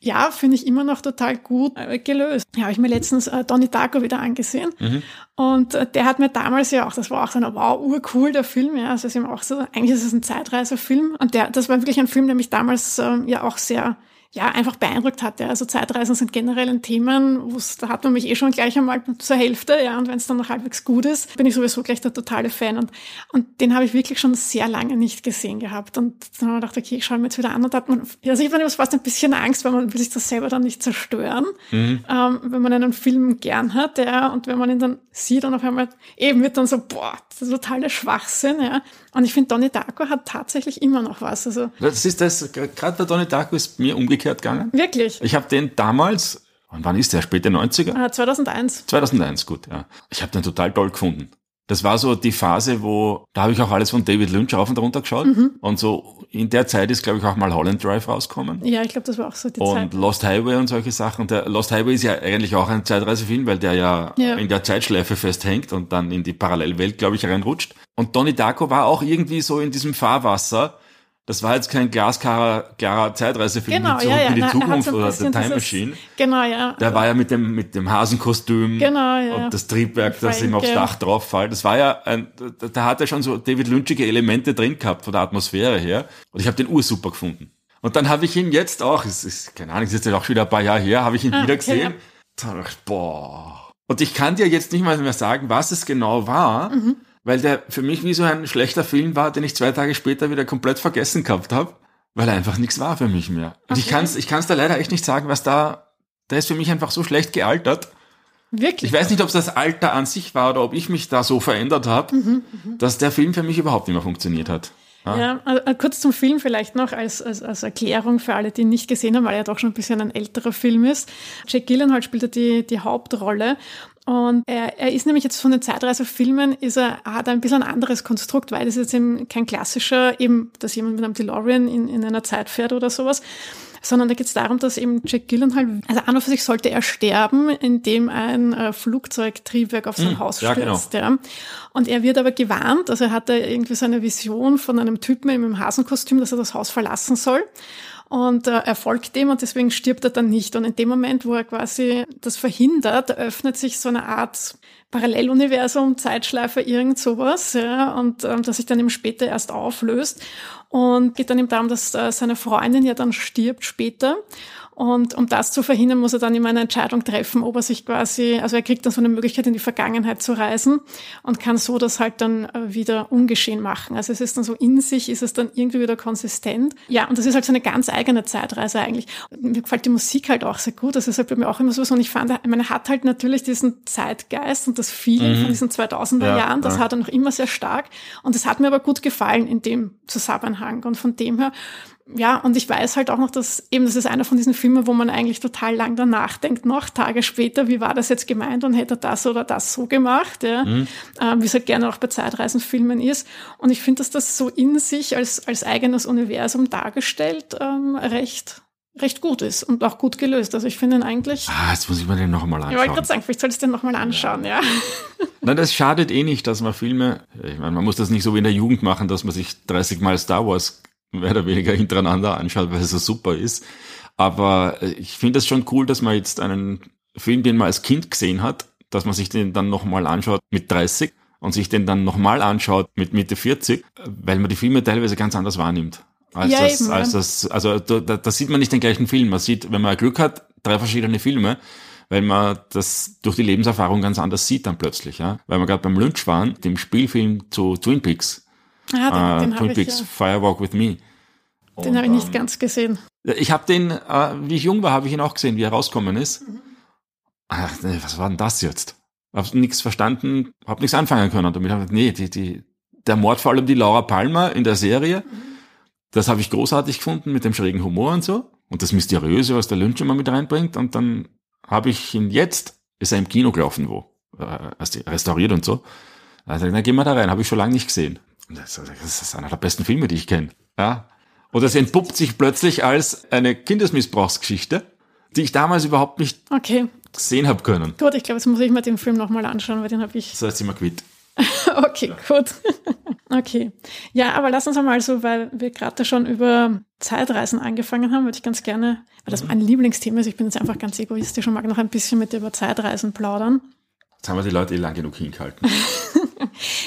ja, finde ich immer noch total gut äh, gelöst. Ja, habe ich mir letztens äh, Donnie Darko wieder angesehen. Mhm. Und äh, der hat mir damals ja auch, das war auch so ein wow, urcool, der Film, ja. Also es ist eben auch so, eigentlich ist es ein Zeitreisefilm. Und der, das war wirklich ein Film, der mich damals äh, ja auch sehr ja, einfach beeindruckt hatte. Also Zeitreisen sind generell ein Thema, da hat man mich eh schon gleich einmal zur Hälfte, ja, und wenn es dann noch halbwegs gut ist, bin ich sowieso gleich der totale Fan. Und, und den habe ich wirklich schon sehr lange nicht gesehen gehabt. Und dann habe ich gedacht, okay, ich schaue mir jetzt wieder an und hat man, also ich hatte fast ein bisschen Angst, weil man will sich das selber dann nicht zerstören, mhm. ähm, wenn man einen Film gern hat, ja, und wenn man ihn dann sieht und auf einmal eben wird dann so, boah, das ist totaler Schwachsinn, ja. Und ich finde, Donnie Darko hat tatsächlich immer noch was. Also das ist das, gerade der Donnie Darko ist mir umgekehrt gegangen. Wirklich? Ich habe den damals, und wann ist der? Späte 90er? 2001. 2001, gut, ja. Ich habe den total toll gefunden. Das war so die Phase, wo, da habe ich auch alles von David Lynch auf und runter geschaut. Mhm. Und so in der Zeit ist, glaube ich, auch mal Holland Drive rausgekommen. Ja, ich glaube, das war auch so die und Zeit. Und Lost Highway und solche Sachen. Der Lost Highway ist ja eigentlich auch ein Zeitreisefilm, weil der ja, ja, in der Zeitschleife festhängt und dann in die Parallelwelt, glaube ich, reinrutscht. Und Donnie Darko war auch irgendwie so in diesem Fahrwasser. Das war jetzt kein glasklarer klarer Zeitreisefilm genau, zurück ja, ja. in die Na, Zukunft oder The Time Machine. Genau, ja. Der war ja mit dem, mit dem Hasenkostüm genau, ja. und das Triebwerk, das ihm aufs Dach drauf fällt. Das war ja ein, da hat er schon so David Lynchige Elemente drin gehabt von der Atmosphäre her. Und ich habe den ursuper gefunden. Und dann habe ich ihn jetzt auch, es ist, keine Ahnung, es ist jetzt auch schon wieder ein paar Jahre her, habe ich ihn ah, wieder okay, gesehen. Ja. Da dachte ich, boah. Und ich kann dir jetzt nicht mal mehr sagen, was es genau war. Mhm weil der für mich wie so ein schlechter Film war, den ich zwei Tage später wieder komplett vergessen gehabt habe, weil er einfach nichts war für mich mehr. Und okay. ich kann es ich kann's da leider echt nicht sagen, was da, der ist für mich einfach so schlecht gealtert. Wirklich? Ich weiß nicht, ob es das Alter an sich war oder ob ich mich da so verändert habe, mhm, mhm, dass der Film für mich überhaupt nicht mehr funktioniert hat. Ja, also kurz zum Film vielleicht noch als, als, als Erklärung für alle, die ihn nicht gesehen haben, weil er doch schon ein bisschen ein älterer Film ist. Jack Gyllenhaal spielt da die, die Hauptrolle und er, er ist nämlich jetzt von den Zeitreisefilmen, ist er, hat er ein bisschen ein anderes Konstrukt, weil es jetzt eben kein klassischer, eben, dass jemand mit einem DeLorean in, in einer Zeit fährt oder sowas, sondern da geht es darum, dass eben Jack Gyllenhaal, also an und für sich sollte er sterben, indem ein äh, Flugzeugtriebwerk auf sein mm, Haus stürzt. Ja, genau. ja. Und er wird aber gewarnt, also er hat da irgendwie so eine Vision von einem Typen im Hasenkostüm, dass er das Haus verlassen soll und äh, er folgt dem und deswegen stirbt er dann nicht. Und in dem Moment, wo er quasi das verhindert, öffnet sich so eine Art Paralleluniversum, Zeitschleife, irgend sowas, ja, und ähm, das sich dann eben später erst auflöst. Und geht dann eben darum, dass äh, seine Freundin ja dann stirbt später. Und um das zu verhindern, muss er dann immer eine Entscheidung treffen, ob er sich quasi, also er kriegt dann so eine Möglichkeit, in die Vergangenheit zu reisen und kann so das halt dann äh, wieder ungeschehen machen. Also es ist dann so in sich, ist es dann irgendwie wieder konsistent. Ja, und das ist halt so eine ganz eigene Zeitreise eigentlich. Mir gefällt die Musik halt auch sehr gut. Das ist halt bei mir auch immer so was. Und ich fand, er hat halt natürlich diesen Zeitgeist und das Feeling mhm. von diesen 2000er ja, Jahren, das ja. hat er noch immer sehr stark. Und das hat mir aber gut gefallen in dem Zusammenhang. Und von dem her, ja, und ich weiß halt auch noch, dass eben, das ist einer von diesen Filmen, wo man eigentlich total lang danach denkt, noch Tage später, wie war das jetzt gemeint und hätte er das oder das so gemacht, ja, mhm. ähm, wie es halt gerne auch bei Zeitreisenfilmen ist. Und ich finde, dass das so in sich als, als eigenes Universum dargestellt ähm, recht recht gut ist und auch gut gelöst. Also ich finde ihn eigentlich. Ah, jetzt muss ich mir den nochmal anschauen. Ich wollte gerade sagen, vielleicht soll ich den nochmal anschauen, ja. Nein, das schadet eh nicht, dass man Filme, ich meine, man muss das nicht so wie in der Jugend machen, dass man sich 30 Mal Star Wars mehr oder weniger hintereinander anschaut, weil es so super ist. Aber äh, ich finde es schon cool, dass man jetzt einen Film, den man als Kind gesehen hat, dass man sich den dann nochmal anschaut mit 30 und sich den dann nochmal anschaut mit Mitte 40, weil man die Filme teilweise ganz anders wahrnimmt. Als Ja, das, eben, als das, also da, da, sieht man nicht den gleichen Film. Man sieht, wenn man Glück hat, drei verschiedene Filme, weil man das durch die Lebenserfahrung ganz anders sieht dann plötzlich, ja. Weil wir gerade beim Lynch waren, dem Spielfilm zu Twin Peaks, Ah, den, äh, den Twin habe ich, Peaks ja, Firewalk with Me. den Und, hab ich nicht ganz gesehen. Ich habe den, äh, wie ich jung war, habe ich ihn auch gesehen, wie er rausgekommen ist. Ach, nee, was war denn das jetzt? Hab nichts verstanden, hab nichts anfangen können. Und damit habe ich, nee, die, die, der Mord vor allem die Laura Palmer in der Serie, das habe ich großartig gefunden mit dem schrägen Humor und so. Und das Mysteriöse, was der Lynch immer mit reinbringt. Und dann habe ich ihn jetzt, ist er im Kino gelaufen, wo, äh, restauriert und so. Also, dann gehen wir da rein, habe ich schon lange nicht gesehen. Das das ist einer der besten Filme, die ich kenne. Ja. Und es entpuppt sich plötzlich als eine Kindesmissbrauchsgeschichte, die ich damals überhaupt nicht Okay, sehen habe können. gut, ich glaube, jetzt muss ich mir den Film nochmal anschauen, weil den habe ich Das heißt immer quitt. Okay, gut. Okay. Ja, aber lass uns einmal so, weil wir gerade schon über Zeitreisen angefangen haben, würde ich ganz gerne, weil das mein Lieblingsthema ist, ich bin jetzt einfach ganz egoistisch und mag noch ein bisschen mit dir über Zeitreisen plaudern. Jetzt haben wir die Leute eh lang genug hingehalten.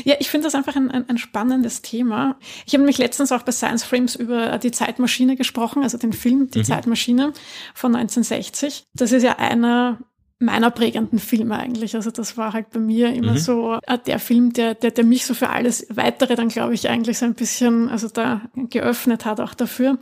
Ja, ich finde das einfach ein, ein, ein spannendes Thema. Ich habe nämlich letztens auch bei Science Frames über die Zeitmaschine gesprochen, also den Film Die Zeitmaschine von 1960. Das ist ja einer meiner prägenden Filme eigentlich. Also das war halt bei mir immer so äh, der Film, der, der, der mich so für alles Weitere dann, glaube ich, eigentlich so ein bisschen, also da geöffnet hat auch dafür.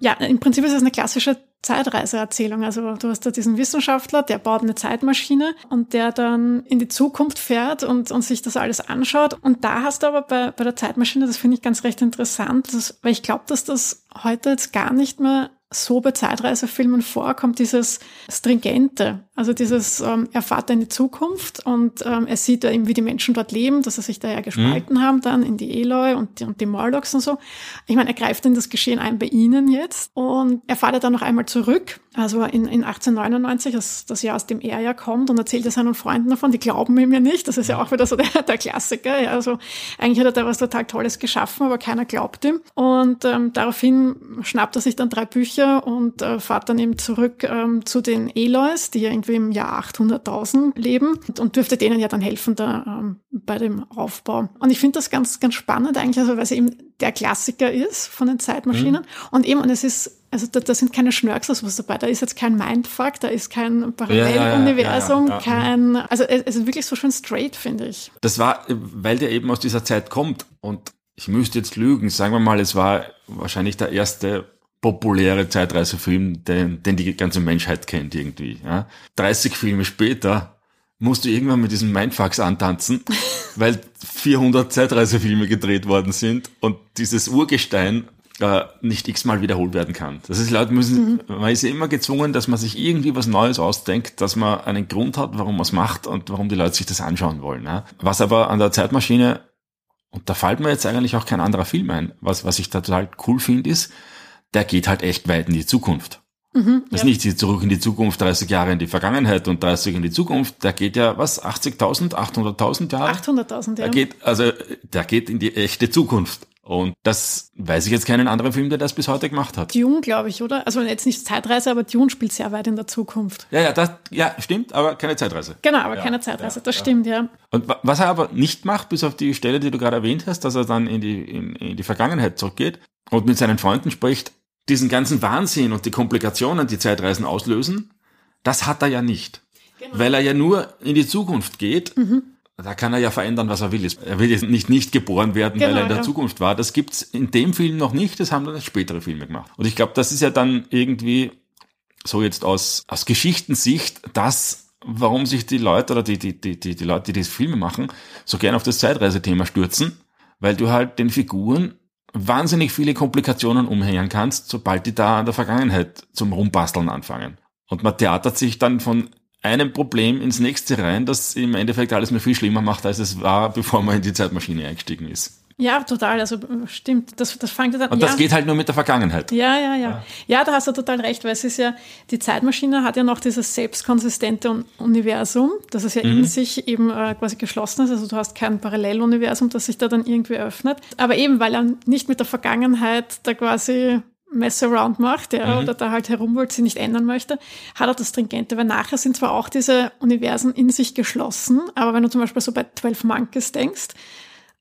Ja, im Prinzip ist es eine klassische Zeitreiseerzählung. Also du hast da diesen Wissenschaftler, der baut eine Zeitmaschine und der dann in die Zukunft fährt und, und sich das alles anschaut. Und da hast du aber bei, bei der Zeitmaschine, das finde ich ganz recht interessant, das, weil ich glaube, dass das heute jetzt gar nicht mehr so bei Zeitreisefilmen vorkommt, dieses Stringente, also dieses, ähm, er fährt in die Zukunft und ähm, er sieht da eben, wie die Menschen dort leben, dass sie sich da ja gespalten haben dann in die Eloi und die, und die Morlocks und so. Ich meine, er greift in das Geschehen ein bei ihnen jetzt und er fährt ja dann noch einmal zurück, also in, in 1899, das, das Jahr, aus dem er ja kommt und erzählt ja seinen Freunden davon, die glauben ihm ja nicht, das ist ja auch wieder so der, der Klassiker, ja, also eigentlich hat er da was total Tolles geschaffen, aber keiner glaubt ihm. Und ähm, daraufhin schnappt er sich dann drei Bücher und äh, fährt dann eben zurück ähm, zu den Elois, die ja irgendwie im Jahr 800.000 leben und, und dürfte denen ja dann helfen da ähm, bei dem Aufbau. Und ich finde das ganz, ganz spannend eigentlich, also weil es eben der Klassiker ist von den Zeitmaschinen und eben, und es ist also da, da sind keine Schnörkels was dabei, da ist jetzt kein Mindfuck, da ist kein Paralleluniversum, ja, ja, ja, ja. kein, also es es ist wirklich so schön straight, finde ich. Das war, weil der eben aus dieser Zeit kommt und ich müsste jetzt lügen, sagen wir mal, es war wahrscheinlich der erste populäre Zeitreisefilm, den, den die ganze Menschheit kennt irgendwie. Ja. 30 Filme später musst du irgendwann mit diesen Mindfucks antanzen, weil 400 Zeitreisefilme gedreht worden sind und dieses Urgestein äh, nicht x-mal wiederholt werden kann. Das ist, Leute müssen, man ist ja immer gezwungen, dass man sich irgendwie was Neues ausdenkt, dass man einen Grund hat, warum man es macht und warum die Leute sich das anschauen wollen. Ja. Was aber an der Zeitmaschine, und da fällt mir jetzt eigentlich auch kein anderer Film ein, was, was ich total cool finde, ist, der geht halt echt weit in die Zukunft. Mhm, Das ist nicht zurück in die Zukunft, 30 Jahre in die Vergangenheit und 30 in die Zukunft. Der geht ja, was, 80.000, 800.000 Jahre? 800.000, ja. Der geht, also, der geht in die echte Zukunft. Und das weiß ich jetzt keinen anderen Film, der das bis heute gemacht hat. Dune, glaube ich, oder? Also jetzt nicht Zeitreise, aber Dune spielt sehr weit in der Zukunft. Ja, ja, das, ja, stimmt, aber keine Zeitreise. Genau, aber Ja, keine Zeitreise, ja, das ja. stimmt, ja. Und wa- was er aber nicht macht, bis auf die Stelle, die du gerade erwähnt hast, dass er dann in die, in, in die Vergangenheit zurückgeht und mit seinen Freunden spricht, diesen ganzen Wahnsinn und die Komplikationen, die Zeitreisen auslösen, das hat er ja nicht. Weil er ja nur in die Zukunft geht, da kann er ja verändern, was er will. Er will jetzt nicht nicht geboren werden, weil Genau, er in der ja. Zukunft war. Das gibt's in dem Film noch nicht, das haben dann spätere Filme gemacht. Und ich glaube, das ist ja dann irgendwie so jetzt aus, aus Geschichtensicht das, warum sich die Leute oder die, die, die, die, die Leute, die diese Filme machen, so gerne auf das Zeitreisethema stürzen, weil du halt den Figuren wahnsinnig viele Komplikationen umhängen kannst, sobald die da an der Vergangenheit zum Rumbasteln anfangen. Und man theatert sich dann von einem Problem ins nächste rein, das im Endeffekt alles nur viel schlimmer macht, als es war, bevor man in die Zeitmaschine eingestiegen ist. Ja, total, also stimmt, das, das fängt ja dann Und ja. das geht halt nur mit der Vergangenheit. Ja, ja, ja. Ja, da hast du total recht, weil es ist ja, die Zeitmaschine hat ja noch dieses selbstkonsistente Un- Universum, das es ja in sich eben äh, quasi geschlossen ist. Also du hast kein Paralleluniversum, das sich da dann irgendwie öffnet. Aber eben, weil er nicht mit der Vergangenheit da quasi Mess around macht, ja, oder da halt herumwollt, sie nicht ändern möchte, hat er das Stringente, weil nachher sind zwar auch diese Universen in sich geschlossen, aber wenn du zum Beispiel so bei 12 Monkeys denkst,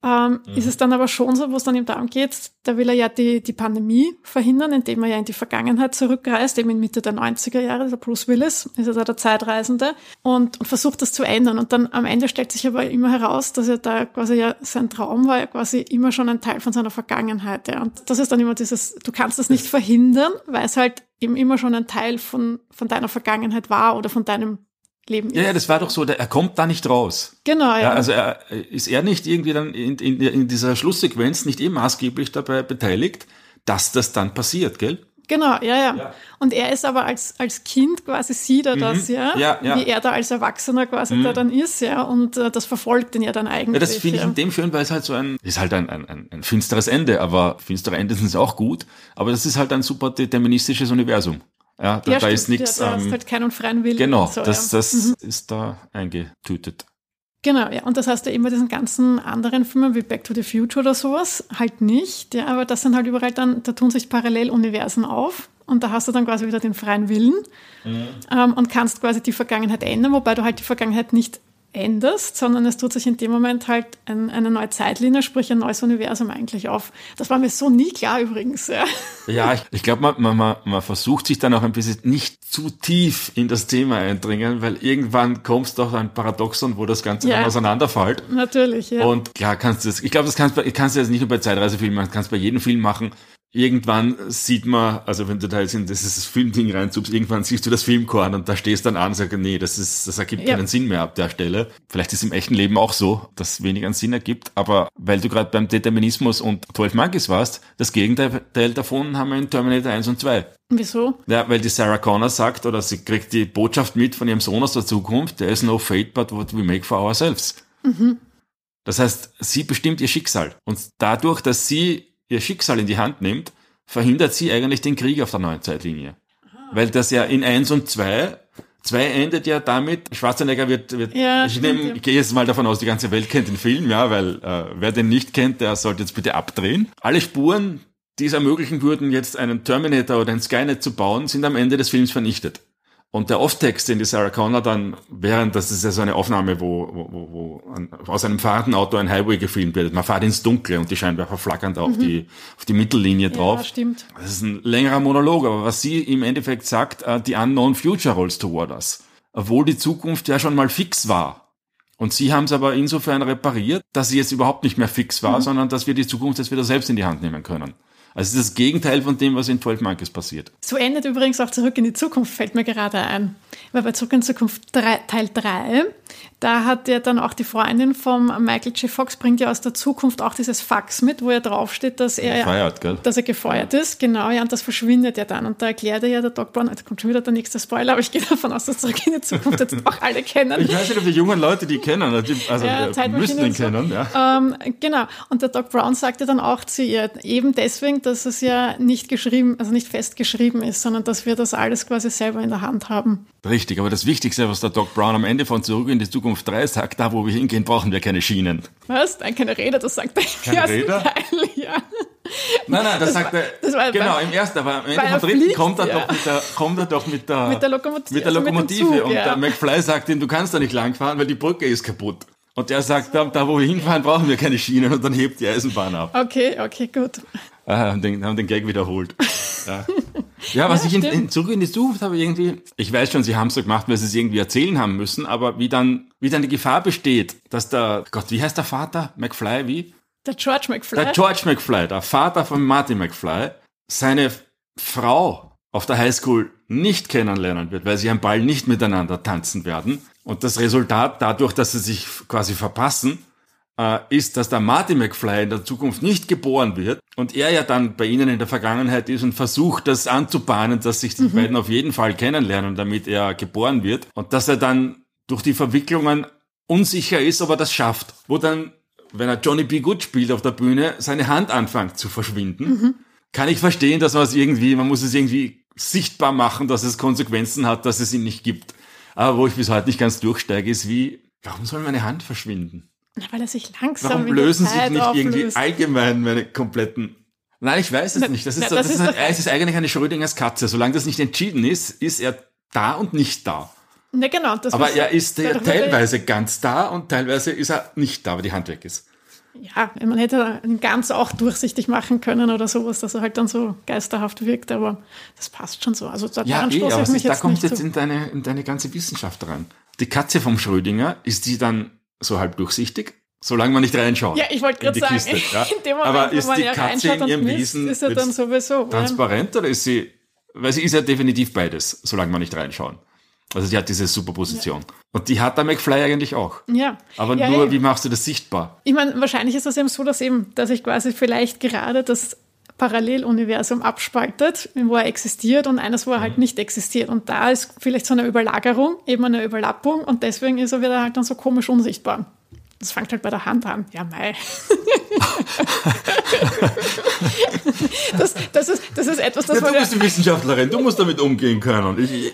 ähm, mhm. ist es dann aber schon so, wo es dann ihm darum geht, da will er ja die, die Pandemie verhindern, indem er ja in die Vergangenheit zurückreist, eben in Mitte der 90er Jahre, der Bruce Willis, ist er da der Zeitreisende und, und versucht das zu ändern. Und dann am Ende stellt sich aber immer heraus, dass er da quasi ja sein Traum war, ja quasi immer schon ein Teil von seiner Vergangenheit. Ja. Und das ist dann immer dieses, du kannst das nicht verhindern, weil es halt eben immer schon ein Teil von, von deiner Vergangenheit war oder von deinem Leben ist. Ja, ja, das war doch so, der, er kommt da nicht raus. Genau, ja. ja also er, ist er nicht irgendwie dann in, in, in dieser Schlusssequenz nicht eh maßgeblich dabei beteiligt, dass das dann passiert, gell? Genau, ja, ja, ja. Und er ist aber als, als Kind quasi sieht er mhm. das, ja, ja, ja, wie er da als Erwachsener quasi mhm. da dann ist, ja, und äh, das verfolgt ihn ja dann eigentlich. Ja, das finde ich in dem schön, weil es halt so ein, ist halt ein, ein, ein, finsteres Ende, aber finstere Ende sind auch gut, aber das ist halt ein super deterministisches Universum. Ja, da, ja, da ist nichts. Ja, da ähm, halt keinen freien Willen. Genau, so, das, das mhm. ist da eingetütet. Genau, ja. Und das heißt ja immer diesen ganzen anderen Filmen wie Back to the Future oder sowas halt nicht. Ja, aber das sind halt überall dann, da tun sich Paralleluniversen auf. Und da hast du dann quasi wieder den freien Willen mhm. ähm, und kannst quasi die Vergangenheit ändern, wobei du halt die Vergangenheit nicht änderst, sondern es tut sich in dem Moment halt ein, eine neue Zeitlinie, sprich ein neues Universum eigentlich auf. Das war mir so nie klar übrigens. Ja, ja ich, ich glaube, man, man, man versucht sich dann auch ein bisschen nicht zu tief in das Thema eindringen, weil irgendwann kommst du auf ein Paradoxon, wo das Ganze ja, dann auseinanderfällt. Natürlich, ja. Und klar kannst du das, ich glaube, das kannst, kannst du jetzt nicht nur bei Zeitreisefilmen, man kannst bei jedem Film machen irgendwann sieht man, also wenn du da jetzt in dieses Filmding reinzubst, irgendwann siehst du das Filmkorn und da stehst dann an und sagst, nee, das ist, das ergibt ja. keinen Sinn mehr ab der Stelle. Vielleicht ist es im echten Leben auch so, dass wenig an Sinn ergibt, aber weil du gerade beim Determinismus und 12 Monkeys warst, das Gegenteil davon haben wir in Terminator 1 und 2. Wieso? Ja, weil die Sarah Connor sagt, oder sie kriegt die Botschaft mit von ihrem Sohn aus der Zukunft, there is no fate but what we make for ourselves. Mhm. Das heißt, sie bestimmt ihr Schicksal. Und dadurch, dass sie ihr Schicksal in die Hand nimmt, verhindert sie eigentlich den Krieg auf der neuen Zeitlinie. Weil das ja in eins und zwei Zwei endet ja damit, Schwarzenegger wird, wird ja, ich, nehm, ich gehe jetzt mal davon aus, die ganze Welt kennt den Film, ja, weil äh, wer den nicht kennt, der sollte jetzt bitte abdrehen. Alle Spuren, die es ermöglichen würden, jetzt einen Terminator oder ein Skynet zu bauen, sind am Ende des Films vernichtet. Und der Off-Text, den die Sarah Connor dann, während das ist ja so eine Aufnahme, wo, wo, wo, wo aus einem fahrenden Auto ein Highway gefilmt wird. Man fährt ins Dunkle und die Scheinwerfer flackern da mhm. auf, die, auf die Mittellinie drauf. Ja, stimmt. Das ist ein längerer Monolog, aber was sie im Endeffekt sagt, uh, the unknown future rolls toward us. Obwohl die Zukunft ja schon mal fix war. Und sie haben es aber insofern repariert, dass sie jetzt überhaupt nicht mehr fix war, mhm. sondern dass wir die Zukunft jetzt wieder selbst in die Hand nehmen können. Also das Gegenteil von dem, was in 12 Monkeys passiert. So endet übrigens auch Zurück in die Zukunft, fällt mir gerade ein. Weil bei Zurück in Zukunft 3, Teil 3 da hat ja dann auch die Freundin vom Michael J. Fox bringt ja aus der Zukunft auch dieses Fax mit, wo er draufsteht, dass er, gefeuert, gell? dass er gefeuert ist. Genau, ja, und das verschwindet ja dann. Und da erklärt er ja der Doc Brown, jetzt kommt schon wieder der nächste Spoiler, aber ich gehe davon aus, dass Zurück in die Zukunft jetzt auch alle kennen. Ich weiß nicht, ob die jungen Leute die kennen, also, also ja, müssen den so. kennen, ja. Ähm, genau. Und der Doc Brown sagte dann auch zu ihr, eben deswegen, dass es ja nicht geschrieben, also nicht festgeschrieben ist, sondern dass wir das alles quasi selber in der Hand haben. Richtig, aber das Wichtigste, was der Doc Brown am Ende von Zurück in die Zukunft 3 sagt, da wo wir hingehen, brauchen wir keine Schienen. Was? Nein, keine Räder, das sagt er im ersten Räder? Teil, ja. Nein, nein, das, das sagt war, er, das war genau, im ersten, aber am Ende vom dritten fliegt, kommt, er ja. doch mit der, kommt er doch mit der, mit der Lokomotive, mit der also Lokomotive mit Zug, und ja. der McFly sagt ihm, du kannst da nicht langfahren, weil die Brücke ist kaputt. Und der sagt, da, da wo wir hinfahren, brauchen wir keine Schienen und dann hebt die Eisenbahn ab. Okay, okay, gut. Ah, haben den, haben den Gag wiederholt. Ja. Ja, was ja, ich in, in, zurück in die Zukunft habe irgendwie, ich weiß schon, sie haben es so gemacht, weil sie es irgendwie erzählen haben müssen, aber wie dann, wie dann die Gefahr besteht, dass der, Gott, wie heißt der Vater? McFly, wie? Der George McFly. Der George McFly, der Vater von Marty McFly, seine Frau auf der Highschool nicht kennenlernen wird, weil sie am Ball nicht miteinander tanzen werden. Und das Resultat dadurch, dass sie sich quasi verpassen, äh, ist, dass der Marty McFly in der Zukunft nicht geboren wird und er ja dann bei ihnen in der Vergangenheit ist und versucht, das anzubahnen, dass sich die mhm. beiden auf jeden Fall kennenlernen, damit er geboren wird und dass er dann durch die Verwicklungen unsicher ist, ob er das schafft. Wo dann, wenn er Johnny B. Good spielt auf der Bühne, seine Hand anfängt zu verschwinden. Mhm. Kann ich verstehen, dass man es irgendwie, man muss es irgendwie sichtbar machen, dass es Konsequenzen hat, dass es ihn nicht gibt. Aber wo ich bis heute nicht ganz durchsteige, ist wie, warum soll meine Hand verschwinden? Na, weil er sich langsam Warum lösen sich nicht auflöst. irgendwie allgemein meine kompletten Nein, ich weiß es na, nicht. Das ist, na, so, das, das ist, ist, es ist eigentlich eine Schrödingers Katze. Solange das nicht entschieden ist, ist er da und nicht da. Na genau. aber er ist teilweise ganz da und teilweise ist er nicht da, weil die Hand weg ist. Ja, man hätte ihn ganz auch durchsichtig machen können oder sowas, dass er halt dann so geisterhaft wirkt, aber das passt schon so. Also da ja, eh, aber mich da jetzt kommt jetzt in deine, in deine ganze Wissenschaft rein. Die Katze vom Schrödinger, ist die dann so halb durchsichtig? Solange man nicht reinschaut. Ja, ich wollte gerade sagen, Kiste, ja. in dem Moment, aber ist wo man die ja Katze in ihrem Wesen ist er dann sowieso transparent ja. oder ist sie, weil sie ist ja definitiv beides, solange man nicht reinschauen. Also die hat diese Superposition. Ja. Und die hat der McFly eigentlich auch. Ja. Aber ja, nur, ja. wie machst du das sichtbar? Ich meine, wahrscheinlich ist das eben so, dass eben, dass ich quasi vielleicht gerade das Paralleluniversum abspaltet, wo er existiert und eines, wo er halt mhm. nicht existiert. Und da ist vielleicht so eine Überlagerung, eben eine Überlappung und deswegen ist er wieder halt dann so komisch unsichtbar. Das fängt halt bei der Hand an. Ja, mei. das, das, ist, das ist etwas, das ja, Du bist die Wissenschaftlerin, du musst damit umgehen können. Ich,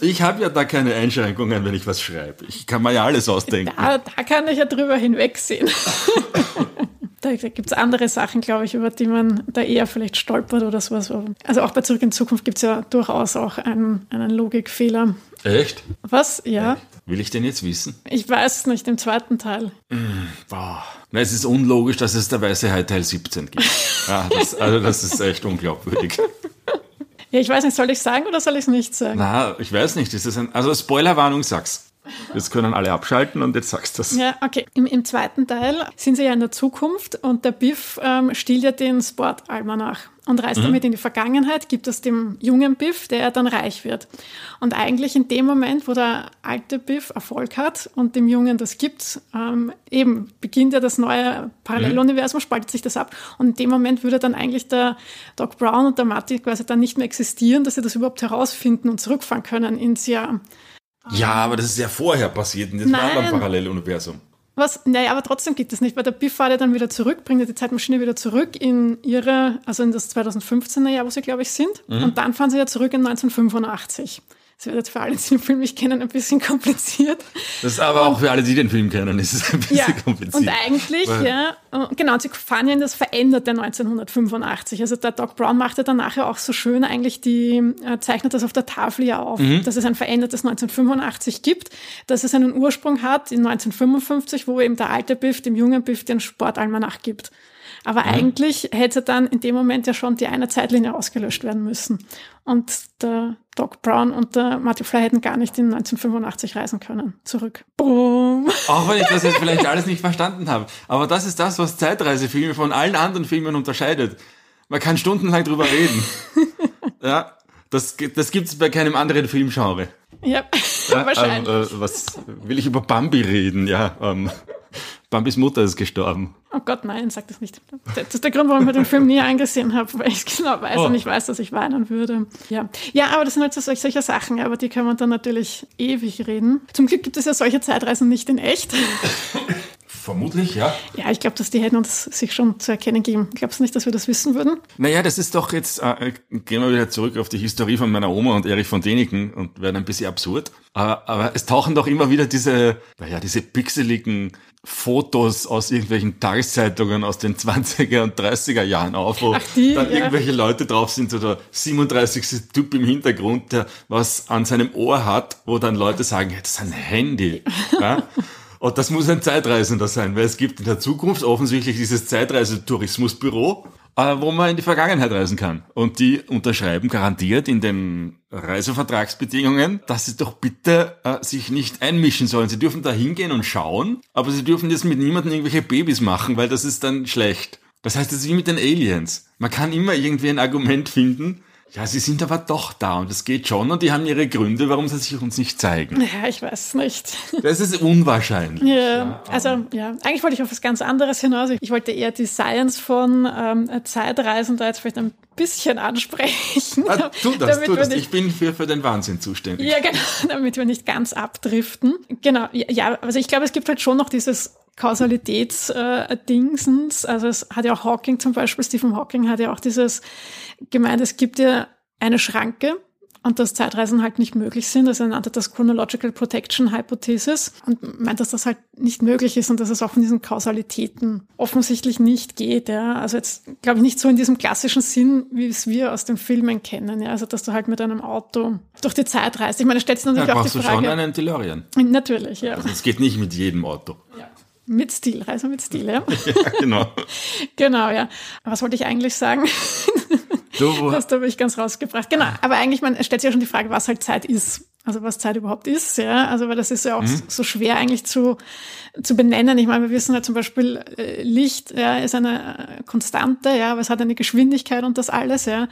ich habe ja da keine Einschränkungen, wenn ich was schreibe. Ich kann mir ja alles ausdenken. Da, da kann ich ja drüber hinwegsehen. Da gibt es andere Sachen, glaube ich, über die man da eher vielleicht stolpert oder sowas. Also auch bei Zurück in Zukunft gibt es ja durchaus auch einen, einen Logikfehler. Echt? Was? Ja. Echt? Will ich den jetzt wissen? Ich weiß es nicht, im zweiten Teil. Mm, boah. Na, es ist unlogisch, dass es der Weiße Hai Teil 17 gibt. ja, das, also das ist echt unglaubwürdig. Ja, ich weiß nicht, soll ich sagen oder soll ich es nicht sagen? Na, ich weiß nicht. Ist das ein, also Spoilerwarnung, sag's. Jetzt können alle abschalten und jetzt sagst du das. Ja, okay. Im, Im, zweiten Teil sind sie ja in der Zukunft und der Biff ähm, stiehlt ja den Sportalmanach und reist mhm. damit in die Vergangenheit, gibt es dem jungen Biff, der dann reich wird. Und eigentlich in dem Moment, wo der alte Biff Erfolg hat und dem Jungen das gibt, ähm, eben beginnt ja das neue Paralleluniversum, mhm. spaltet sich das ab. Und in dem Moment würde dann eigentlich der Doc Brown und der Marty quasi dann nicht mehr existieren, dass sie das überhaupt herausfinden und zurückfahren können ins Jahr ja, aber das ist ja vorher passiert in diesem Nein. anderen Paralleluniversum. Was? Naja, aber trotzdem geht das nicht, weil der Biff fährt ja dann wieder zurück, bringt ja die Zeitmaschine wieder zurück in ihre, also in das 2015er Jahr, wo sie, glaube ich, sind. Mhm. Und dann fahren sie ja zurück in 1985. Das wird jetzt für alle, die den Film nicht kennen, ein bisschen kompliziert. Das ist aber und, auch für alle, die den Film kennen, ist es ein bisschen ja, kompliziert. Und eigentlich, Weil, ja, genau, sie fahren ja in das veränderte 1985. Also der Doc Brown macht ja dann nachher auch so schön eigentlich die, äh, zeichnet das auf der Tafel ja auf, mhm. dass es ein verändertes 1985 gibt, dass es einen Ursprung hat in 1955, wo eben der alte Biff dem jungen Biff den Sportalmanach gibt. Aber mhm. eigentlich hätte dann in dem Moment ja schon die eine Zeitlinie ausgelöscht werden müssen. Und der Doc Brown und der Marty Fly hätten gar nicht in 1985 reisen können. Zurück. Boom. Auch wenn ich das jetzt vielleicht alles nicht verstanden habe. Aber das ist das, was Zeitreisefilme von allen anderen Filmen unterscheidet. Man kann stundenlang drüber reden. ja, das, das gibt es bei keinem anderen Filmgenre. Ja, ja wahrscheinlich. Ähm, äh, was will ich über Bambi reden? Ja, ähm, Bambis Mutter ist gestorben. Oh Gott, nein, sag das nicht. Das ist der Grund, warum ich mir den Film nie angesehen habe, weil ich es genau weiß oh. und ich weiß, dass ich weinen würde. Ja. ja, aber das sind halt so solche Sachen, aber die kann man dann natürlich ewig reden. Zum Glück gibt es ja solche Zeitreisen nicht in echt. Vermutlich, ja. Ja, ich glaube, dass die hätten uns sich schon zu erkennen geben. Glaubst du nicht, dass wir das wissen würden? Naja, das ist doch jetzt, äh, gehen wir wieder zurück auf die Historie von meiner Oma und Erich von Däniken und werden ein bisschen absurd. Aber, aber es tauchen doch immer wieder diese, naja, diese pixeligen Fotos aus irgendwelchen Tageszeitungen aus den 20er und 30er Jahren auf, wo Ach, die, dann ja. irgendwelche Leute drauf sind, so der 37. Typ im Hintergrund, der was an seinem Ohr hat, wo dann Leute sagen, hey, das ist ein Handy. Ja? Und das muss ein Zeitreisender sein, weil es gibt in der Zukunft offensichtlich dieses Zeitreisetourismusbüro, äh, wo man in die Vergangenheit reisen kann. Und die unterschreiben garantiert in den Reisevertragsbedingungen, dass sie doch bitte äh, sich nicht einmischen sollen. Sie dürfen da hingehen und schauen, aber sie dürfen jetzt mit niemandem irgendwelche Babys machen, weil das ist dann schlecht. Das heißt, es ist wie mit den Aliens. Man kann immer irgendwie ein Argument finden, ja, sie sind aber doch da und es geht schon und die haben ihre Gründe, warum sie sich uns nicht zeigen. Ja, ich weiß nicht. Das ist unwahrscheinlich. Ja, ja also ja, eigentlich wollte ich auf was ganz anderes hinaus. Ich wollte eher die Science von ähm, Zeitreisen da jetzt vielleicht ein bisschen ansprechen. Ah, tu das, tu das. Nicht, ich bin für, für den Wahnsinn zuständig. Ja, genau, damit wir nicht ganz abdriften. Genau, ja, also ich glaube, es gibt halt schon noch dieses Kausalitätsdingsens. Äh, also es hat ja auch Hawking zum Beispiel, Stephen Hawking hat ja auch dieses gemeint, es gibt ja eine Schranke und dass Zeitreisen halt nicht möglich sind. Also er nannte das Chronological Protection Hypothesis und meint, dass das halt nicht möglich ist und dass es auch von diesen Kausalitäten offensichtlich nicht geht. Ja. Also jetzt glaube ich nicht so in diesem klassischen Sinn, wie es wir aus den Filmen kennen. Ja. Also dass du halt mit einem Auto durch die Zeit reist. Ich meine, stellst du natürlich ja, auch die Frage. du schon einen DeLorean. Natürlich, ja. Also es geht nicht mit jedem Auto. Ja. Mit Stil, Reise mit Stil, ja. ja genau. genau, ja. Was wollte ich eigentlich sagen? Du, das habe ich ganz rausgebracht. Genau, aber eigentlich, man stellt sich ja schon die Frage, was halt Zeit ist. Also was Zeit überhaupt ist, ja. Also weil das ist ja auch mhm. so schwer eigentlich zu, zu benennen. Ich meine, wir wissen ja zum Beispiel, äh, Licht ja, ist eine Konstante, ja, aber es hat eine Geschwindigkeit und das alles, ja.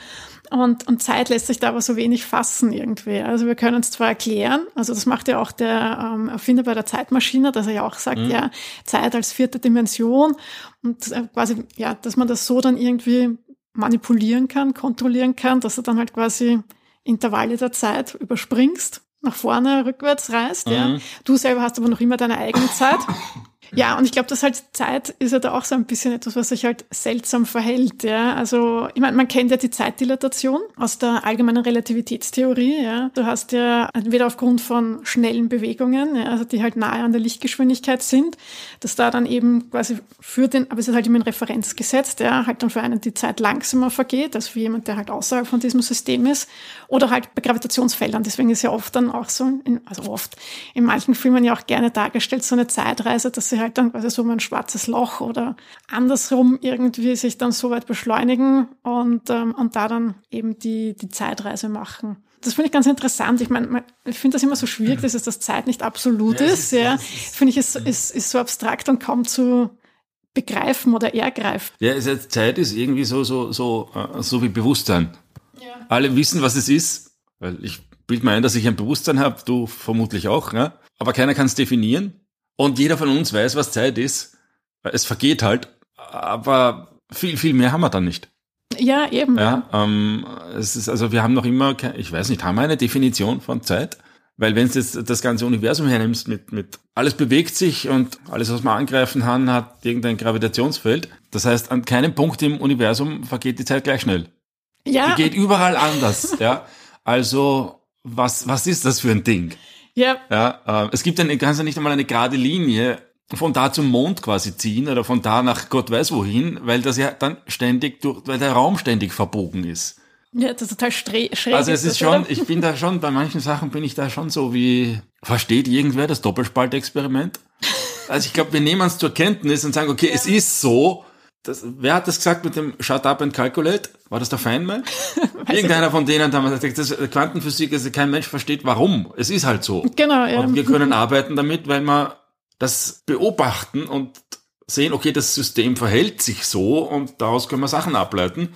Und, und Zeit lässt sich da aber so wenig fassen irgendwie. Also wir können es zwar erklären, also das macht ja auch der ähm, Erfinder bei der Zeitmaschine, dass er ja auch sagt, mhm. ja, Zeit als vierte Dimension und äh, quasi, ja, dass man das so dann irgendwie manipulieren kann, kontrollieren kann, dass du dann halt quasi Intervalle der Zeit überspringst, nach vorne, rückwärts reist. Mhm. Ja. Du selber hast aber noch immer deine eigene Zeit. Ja, und ich glaube, dass halt Zeit ist ja da auch so ein bisschen etwas, was sich halt seltsam verhält. Ja, also ich meine, man kennt ja die Zeitdilatation aus der allgemeinen Relativitätstheorie. Ja, du hast ja entweder aufgrund von schnellen Bewegungen, ja, also die halt nahe an der Lichtgeschwindigkeit sind, dass da dann eben quasi für den, aber es ist halt immer ein Referenz gesetzt, ja, halt dann für einen die Zeit langsamer vergeht, als für jemand, der halt außerhalb von diesem System ist, oder halt bei Gravitationsfeldern. Deswegen ist ja oft dann auch so, in, also oft in manchen Filmen ja auch gerne dargestellt so eine Zeitreise, dass sie halt dann quasi so ein schwarzes Loch oder andersrum irgendwie sich dann so weit beschleunigen und, ähm, und da dann eben die, die Zeitreise machen. Das finde ich ganz interessant. Ich meine, ich finde das immer so schwierig, dass es das Zeit nicht absolut ja, ist. Ja, finde ich, ist, ist, ist so abstrakt und kaum zu begreifen oder ergreifen. Ja, also Zeit ist irgendwie so, so, so, äh, so wie Bewusstsein. Ja. Alle wissen, was es ist, weil ich bilde mir ein, dass ich ein Bewusstsein habe, du vermutlich auch, ne? aber keiner kann es definieren. Und jeder von uns weiß, was Zeit ist. Es vergeht halt, aber viel, viel mehr haben wir dann nicht. Ja, eben. Ja, ähm, es ist, also wir haben noch immer, ich weiß nicht, haben wir eine Definition von Zeit? Weil wenn du jetzt das ganze Universum hernimmst, mit, mit alles bewegt sich und alles, was man angreifen kann, hat irgendein Gravitationsfeld. Das heißt, an keinem Punkt im Universum vergeht die Zeit gleich schnell. Ja. Die geht überall anders. ja. Also, was, was ist das für ein Ding? Ja. Ja, äh, es gibt eine, kannst ja nicht einmal eine gerade Linie von da zum Mond quasi ziehen oder von da nach Gott weiß wohin, weil das ja dann ständig durch, weil der Raum ständig verbogen ist. Ja, das ist total schräg. Also es ist schon, ich bin da schon, bei manchen Sachen bin ich da schon so wie, versteht irgendwer das Doppelspaltexperiment? Also ich glaube, wir nehmen es zur Kenntnis und sagen, okay, ja. es ist so. Das, wer hat das gesagt mit dem Shut up and calculate? War das der Feynman? Irgendeiner von denen hat gesagt, das Quantenphysik, also kein Mensch versteht warum. Es ist halt so. Genau, ja. Und wir können arbeiten damit, weil wir das beobachten und sehen, okay, das System verhält sich so und daraus können wir Sachen ableiten.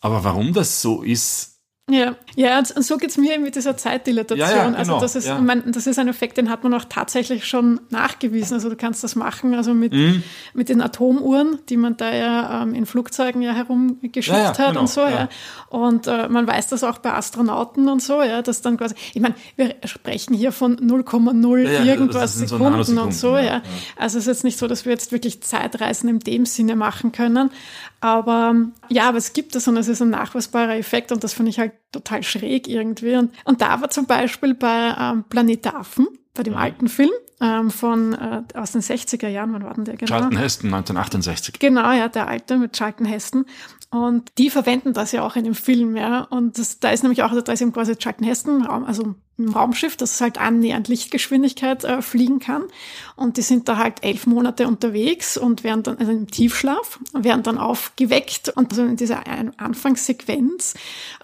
Aber warum das so ist, ja, ja, und so geht's mir mit dieser Zeitdilatation. Ja, ja, also genau, also das ist, ja. mein, das ist ein Effekt, den hat man auch tatsächlich schon nachgewiesen. Also du kannst das machen, also mit, mhm. mit den Atomuhren, die man da ja ähm, in Flugzeugen ja herumgeschickt hat genau, und so, ja. Und äh, man weiß das auch bei Astronauten und so, ja, dass dann quasi, ich meine, wir sprechen hier von 0,0 irgendwas Sekunden so und so, ja. Also es ist jetzt nicht so, dass wir jetzt wirklich Zeitreisen in dem Sinne machen können. Aber ja, aber es gibt das und es ist ein nachweisbarer Effekt und das finde ich halt total schräg irgendwie. Und, und da war zum Beispiel bei ähm, Planet Affen, bei dem mhm. alten Film ähm, von äh, aus den 60er Jahren, wann war denn der genau? Charlton Heston, 1968. Genau, ja, der alte mit Charlton Heston. Und die verwenden das ja auch in dem Film, ja. Und das, da ist nämlich auch, also da ist eben quasi Charlton Heston, also ein Raumschiff, das halt annähernd Lichtgeschwindigkeit äh, fliegen kann. Und die sind da halt elf Monate unterwegs und werden dann, also im Tiefschlaf, werden dann aufgeweckt. Und also in dieser Anfangssequenz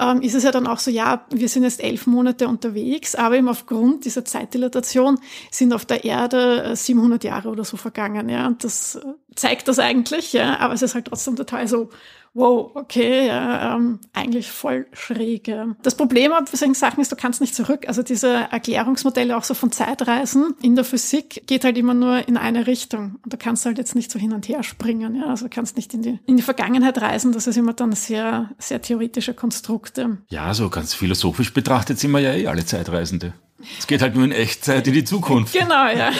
ähm, ist es ja dann auch so, ja, wir sind jetzt elf Monate unterwegs, aber eben aufgrund dieser Zeitdilatation sind auf der Erde 700 äh, Jahre oder so vergangen, ja. Und das äh, zeigt das eigentlich, ja. Aber es ist halt trotzdem total so, wow, okay, ja, ähm, eigentlich voll schräg. Das Problem bei solchen Sachen ist, du kannst nicht zurück. Also diese Erklärungsmodelle auch so von Zeitreisen in der Physik geht halt immer nur in eine Richtung. Und du kannst halt jetzt nicht so hin und her springen. Ja. Also du kannst nicht in die, in die Vergangenheit reisen. Das ist immer dann sehr, sehr theoretische Konstrukte. Ja, so ganz philosophisch betrachtet sind wir ja eh alle Zeitreisende. Es geht halt nur in Echtzeit in die Zukunft. Genau, ja.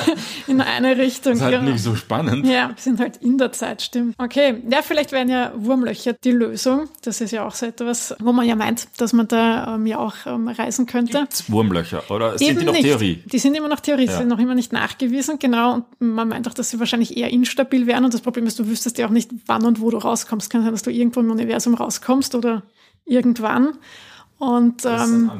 In eine Richtung. Das ist halt genau. nicht so spannend. Ja, wir sind halt in der Zeit, stimmt. Okay, ja, vielleicht wären ja Wurmlöcher die Lösung. Das ist ja auch so etwas, wo man ja meint, dass man da ähm, ja auch ähm, reisen könnte. Gibt's Wurmlöcher oder sind Eben die noch nicht. Theorie? Die sind immer noch Theorie, ja. sind noch immer nicht nachgewiesen, genau. Und man meint auch, dass sie wahrscheinlich eher instabil wären. Und das Problem ist, du wüsstest ja auch nicht, wann und wo du rauskommst. Kann sein, dass du irgendwo im Universum rauskommst oder irgendwann. Und ähm,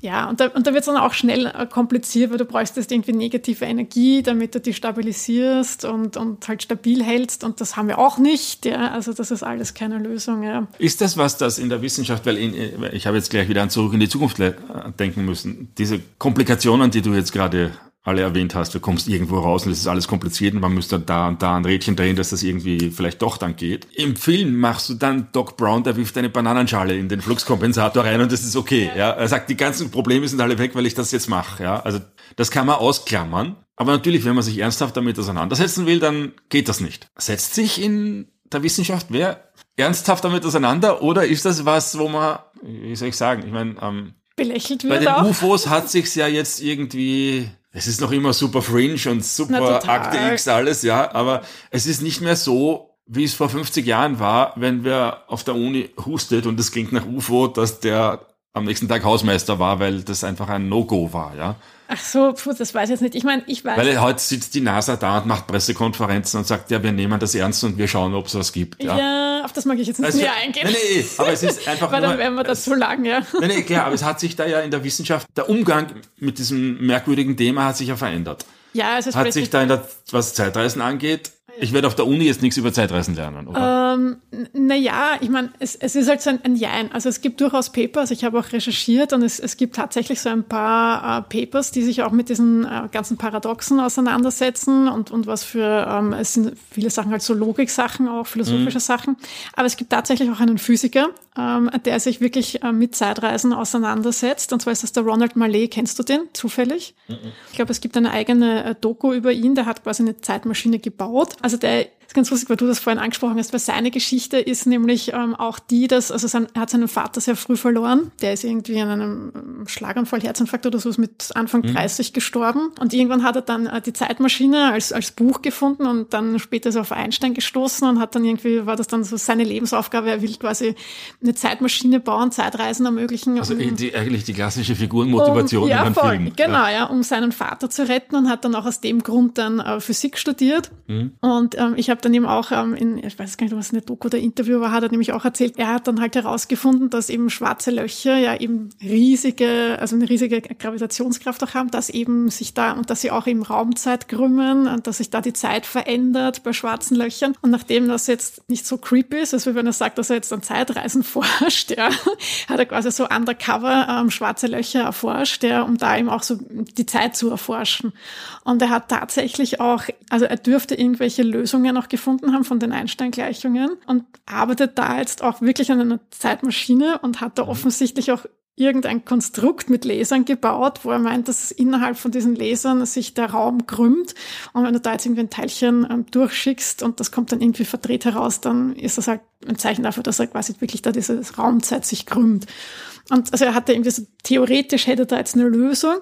ja, und da, und da wird es dann auch schnell äh, kompliziert, weil du brauchst jetzt irgendwie negative Energie, damit du die stabilisierst und, und halt stabil hältst. Und das haben wir auch nicht. Ja, also das ist alles keine Lösung. Ja. Ist das was, das in der Wissenschaft, weil in, ich habe jetzt gleich wieder an zurück in die Zukunft äh, denken müssen, diese Komplikationen, die du jetzt gerade alle erwähnt hast, du kommst irgendwo raus und es ist alles kompliziert und man müsste da und da ein Rädchen drehen, dass das irgendwie vielleicht doch dann geht. Im Film machst du dann Doc Brown, der wirft eine Bananenschale in den Fluxkompensator rein und das ist okay. Ja. Er sagt, die ganzen Probleme sind alle weg, weil ich das jetzt mache. Ja. Also das kann man ausklammern. Aber natürlich, wenn man sich ernsthaft damit auseinandersetzen will, dann geht das nicht. Setzt sich in der Wissenschaft wer ernsthaft damit auseinander oder ist das was, wo man, wie soll ich sagen, ich meine, ähm, belächelt wird. Bei den auch. UFOs hat sich's ja jetzt irgendwie es ist noch immer super Fringe und super Akte X alles, ja, aber es ist nicht mehr so, wie es vor 50 Jahren war, wenn wer auf der Uni hustet und es klingt nach UFO, dass der am nächsten Tag Hausmeister war, weil das einfach ein No-Go war, ja. Ach so, puh, das weiß ich jetzt nicht. Ich meine, ich weiß. Weil heute sitzt die NASA da und macht Pressekonferenzen und sagt, ja, wir nehmen das ernst und wir schauen, ob es was gibt. Ja, ja auf das mag ich jetzt nicht also, mehr eingehen. Nee, nee, aber es ist einfach Weil dann wären wir das so lang, ja. Nee, nee, klar, aber es hat sich da ja in der Wissenschaft, der Umgang mit diesem merkwürdigen Thema hat sich ja verändert. Ja, es ist Hat sich da in der, was Zeitreisen angeht, ich werde auf der Uni jetzt nichts über Zeitreisen lernen, oder? Ähm, naja, ich meine, es, es ist halt so ein, ein Jein. Also es gibt durchaus Papers, ich habe auch recherchiert und es, es gibt tatsächlich so ein paar äh, Papers, die sich auch mit diesen äh, ganzen Paradoxen auseinandersetzen und, und was für, ähm, es sind viele Sachen halt so Logik-Sachen, auch philosophische mhm. Sachen. Aber es gibt tatsächlich auch einen Physiker, ähm, der sich wirklich äh, mit Zeitreisen auseinandersetzt. Und zwar ist das der Ronald Mallet. Kennst du den zufällig? Mhm. Ich glaube, es gibt eine eigene äh, Doku über ihn, der hat quasi eine Zeitmaschine gebaut. Also der ist ganz lustig, weil du das vorhin angesprochen hast, weil seine Geschichte ist nämlich ähm, auch die, dass, also sein, er hat seinen Vater sehr früh verloren. Der ist irgendwie an einem ähm, Schlaganfall, Herzinfarkt oder so, ist mit Anfang mhm. 30 gestorben. Und irgendwann hat er dann äh, die Zeitmaschine als, als Buch gefunden und dann später ist er auf Einstein gestoßen und hat dann irgendwie, war das dann so seine Lebensaufgabe, er will quasi eine Zeitmaschine bauen, Zeitreisen ermöglichen. Also um, die, eigentlich die klassische Figurenmotivation um, ja, in voll, Film. Genau, ja. ja. um seinen Vater zu retten und hat dann auch aus dem Grund dann äh, Physik studiert. Mhm. Und ähm, ich habe habe dann eben auch ähm, in, ich weiß gar nicht, was eine Doku oder Interview war, hat er nämlich auch erzählt, er hat dann halt herausgefunden, dass eben schwarze Löcher ja eben riesige, also eine riesige Gravitationskraft auch haben, dass eben sich da und dass sie auch eben Raumzeit krümmen und dass sich da die Zeit verändert bei schwarzen Löchern. Und nachdem das jetzt nicht so creepy ist, also wenn er sagt, dass er jetzt an Zeitreisen forscht, ja, hat er quasi so undercover ähm, schwarze Löcher erforscht, ja, um da eben auch so die Zeit zu erforschen. Und er hat tatsächlich auch, also er dürfte irgendwelche Lösungen auch gefunden haben von den Einstein-Gleichungen und arbeitet da jetzt auch wirklich an einer Zeitmaschine und hat da mhm. offensichtlich auch irgendein Konstrukt mit Lasern gebaut, wo er meint, dass innerhalb von diesen Lasern sich der Raum krümmt. Und wenn du da jetzt irgendwie ein Teilchen ähm, durchschickst und das kommt dann irgendwie verdreht heraus, dann ist das halt ein Zeichen dafür, dass er quasi wirklich da diese Raumzeit sich krümmt. Und also er hatte irgendwie so, theoretisch hätte da jetzt eine Lösung.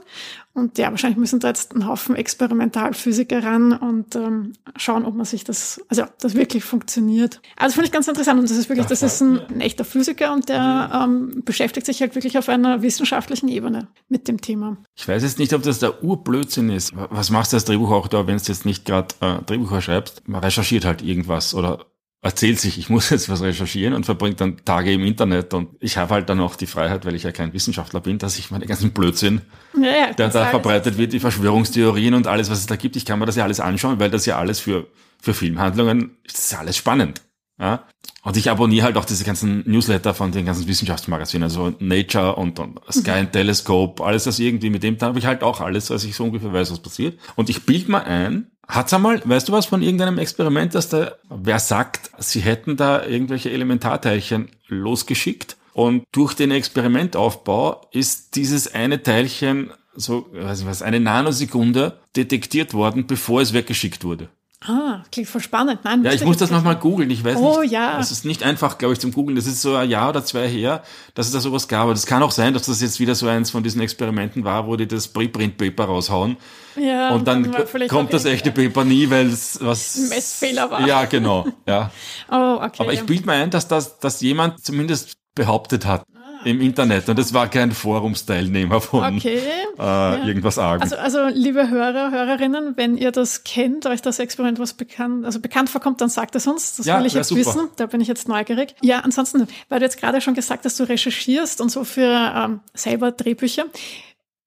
Und ja, wahrscheinlich müssen da jetzt ein Haufen Experimentalphysiker ran und ähm, schauen, ob man sich das, also das wirklich funktioniert. Also finde ich ganz interessant und das ist wirklich, das ist ein, ein echter Physiker und der ähm, beschäftigt sich halt wirklich auf einer wissenschaftlichen Ebene mit dem Thema. Ich weiß jetzt nicht, ob das der Urblödsinn ist. Was machst du als Drehbuchautor, wenn du jetzt nicht gerade äh, Drehbücher schreibst? Man recherchiert halt irgendwas oder erzählt sich, ich muss jetzt was recherchieren und verbringt dann Tage im Internet und ich habe halt dann auch die Freiheit, weil ich ja kein Wissenschaftler bin, dass ich meine ganzen Blödsinn, ja, ja, der da verbreitet wird, die Verschwörungstheorien und alles, was es da gibt, ich kann mir das ja alles anschauen, weil das ja alles für, für Filmhandlungen, das ist ja alles spannend. Ja? Und ich abonniere halt auch diese ganzen Newsletter von den ganzen Wissenschaftsmagazinen, also Nature und, und Sky mhm. and Telescope, alles das irgendwie, mit dem da habe ich halt auch alles, was ich so ungefähr weiß, was passiert. Und ich bild mal ein, Hat's einmal, weißt du was von irgendeinem Experiment, dass da, wer sagt, sie hätten da irgendwelche Elementarteilchen losgeschickt und durch den Experimentaufbau ist dieses eine Teilchen so, weiß ich was, eine Nanosekunde detektiert worden, bevor es weggeschickt wurde. Ah, klingt voll spannend. Nein, ja, ich muss das nochmal googeln. Ich weiß oh, nicht. ja. Das ist nicht einfach, glaube ich, zum googeln. Das ist so ein Jahr oder zwei her, dass es da sowas gab. Aber das kann auch sein, dass das jetzt wieder so eins von diesen Experimenten war, wo die das Preprint-Paper raushauen. Ja, und dann kommt das echte Paper nie, weil es was... Messfehler war. Ja, genau. Ja. oh, okay. Aber ich bild mir ein, dass das, dass jemand zumindest behauptet hat. Im Internet und es war kein Forumsteilnehmer von Okay. äh, irgendwas arg. Also, also liebe Hörer, Hörerinnen, wenn ihr das kennt, euch das Experiment was bekannt, also bekannt vorkommt, dann sagt es uns. Das Ja, will ich jetzt super. wissen. Da bin ich jetzt neugierig. Ja, ansonsten, weil du jetzt gerade schon gesagt hast, du recherchierst und so für ähm, selber Drehbücher.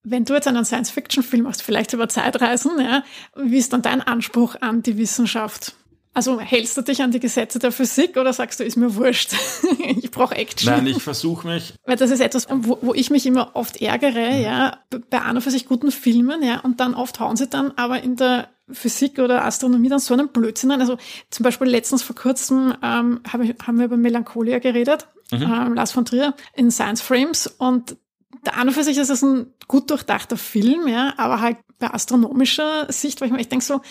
Wenn du jetzt einen Science-Fiction-Film machst, vielleicht über Zeitreisen, ja, wie ist dann dein Anspruch an die Wissenschaft? Also hältst du dich an die Gesetze der Physik oder sagst du, ist mir wurscht? ich brauche Action. Nein, ich versuche mich Weil das ist etwas, wo, wo ich mich immer oft ärgere, Mhm. ja, bei an und für sich guten Filmen, ja, und dann oft hauen sie dann aber in der Physik oder Astronomie dann so einen Blödsinn an. Also zum Beispiel letztens vor kurzem ähm, haben wir über Melancholia geredet, Mhm. ähm, Lars von Trier in Science Frames und der an und für sich ist es ein gut durchdachter Film, ja, aber halt bei astronomischer Sicht, weil ich mir echt denke so,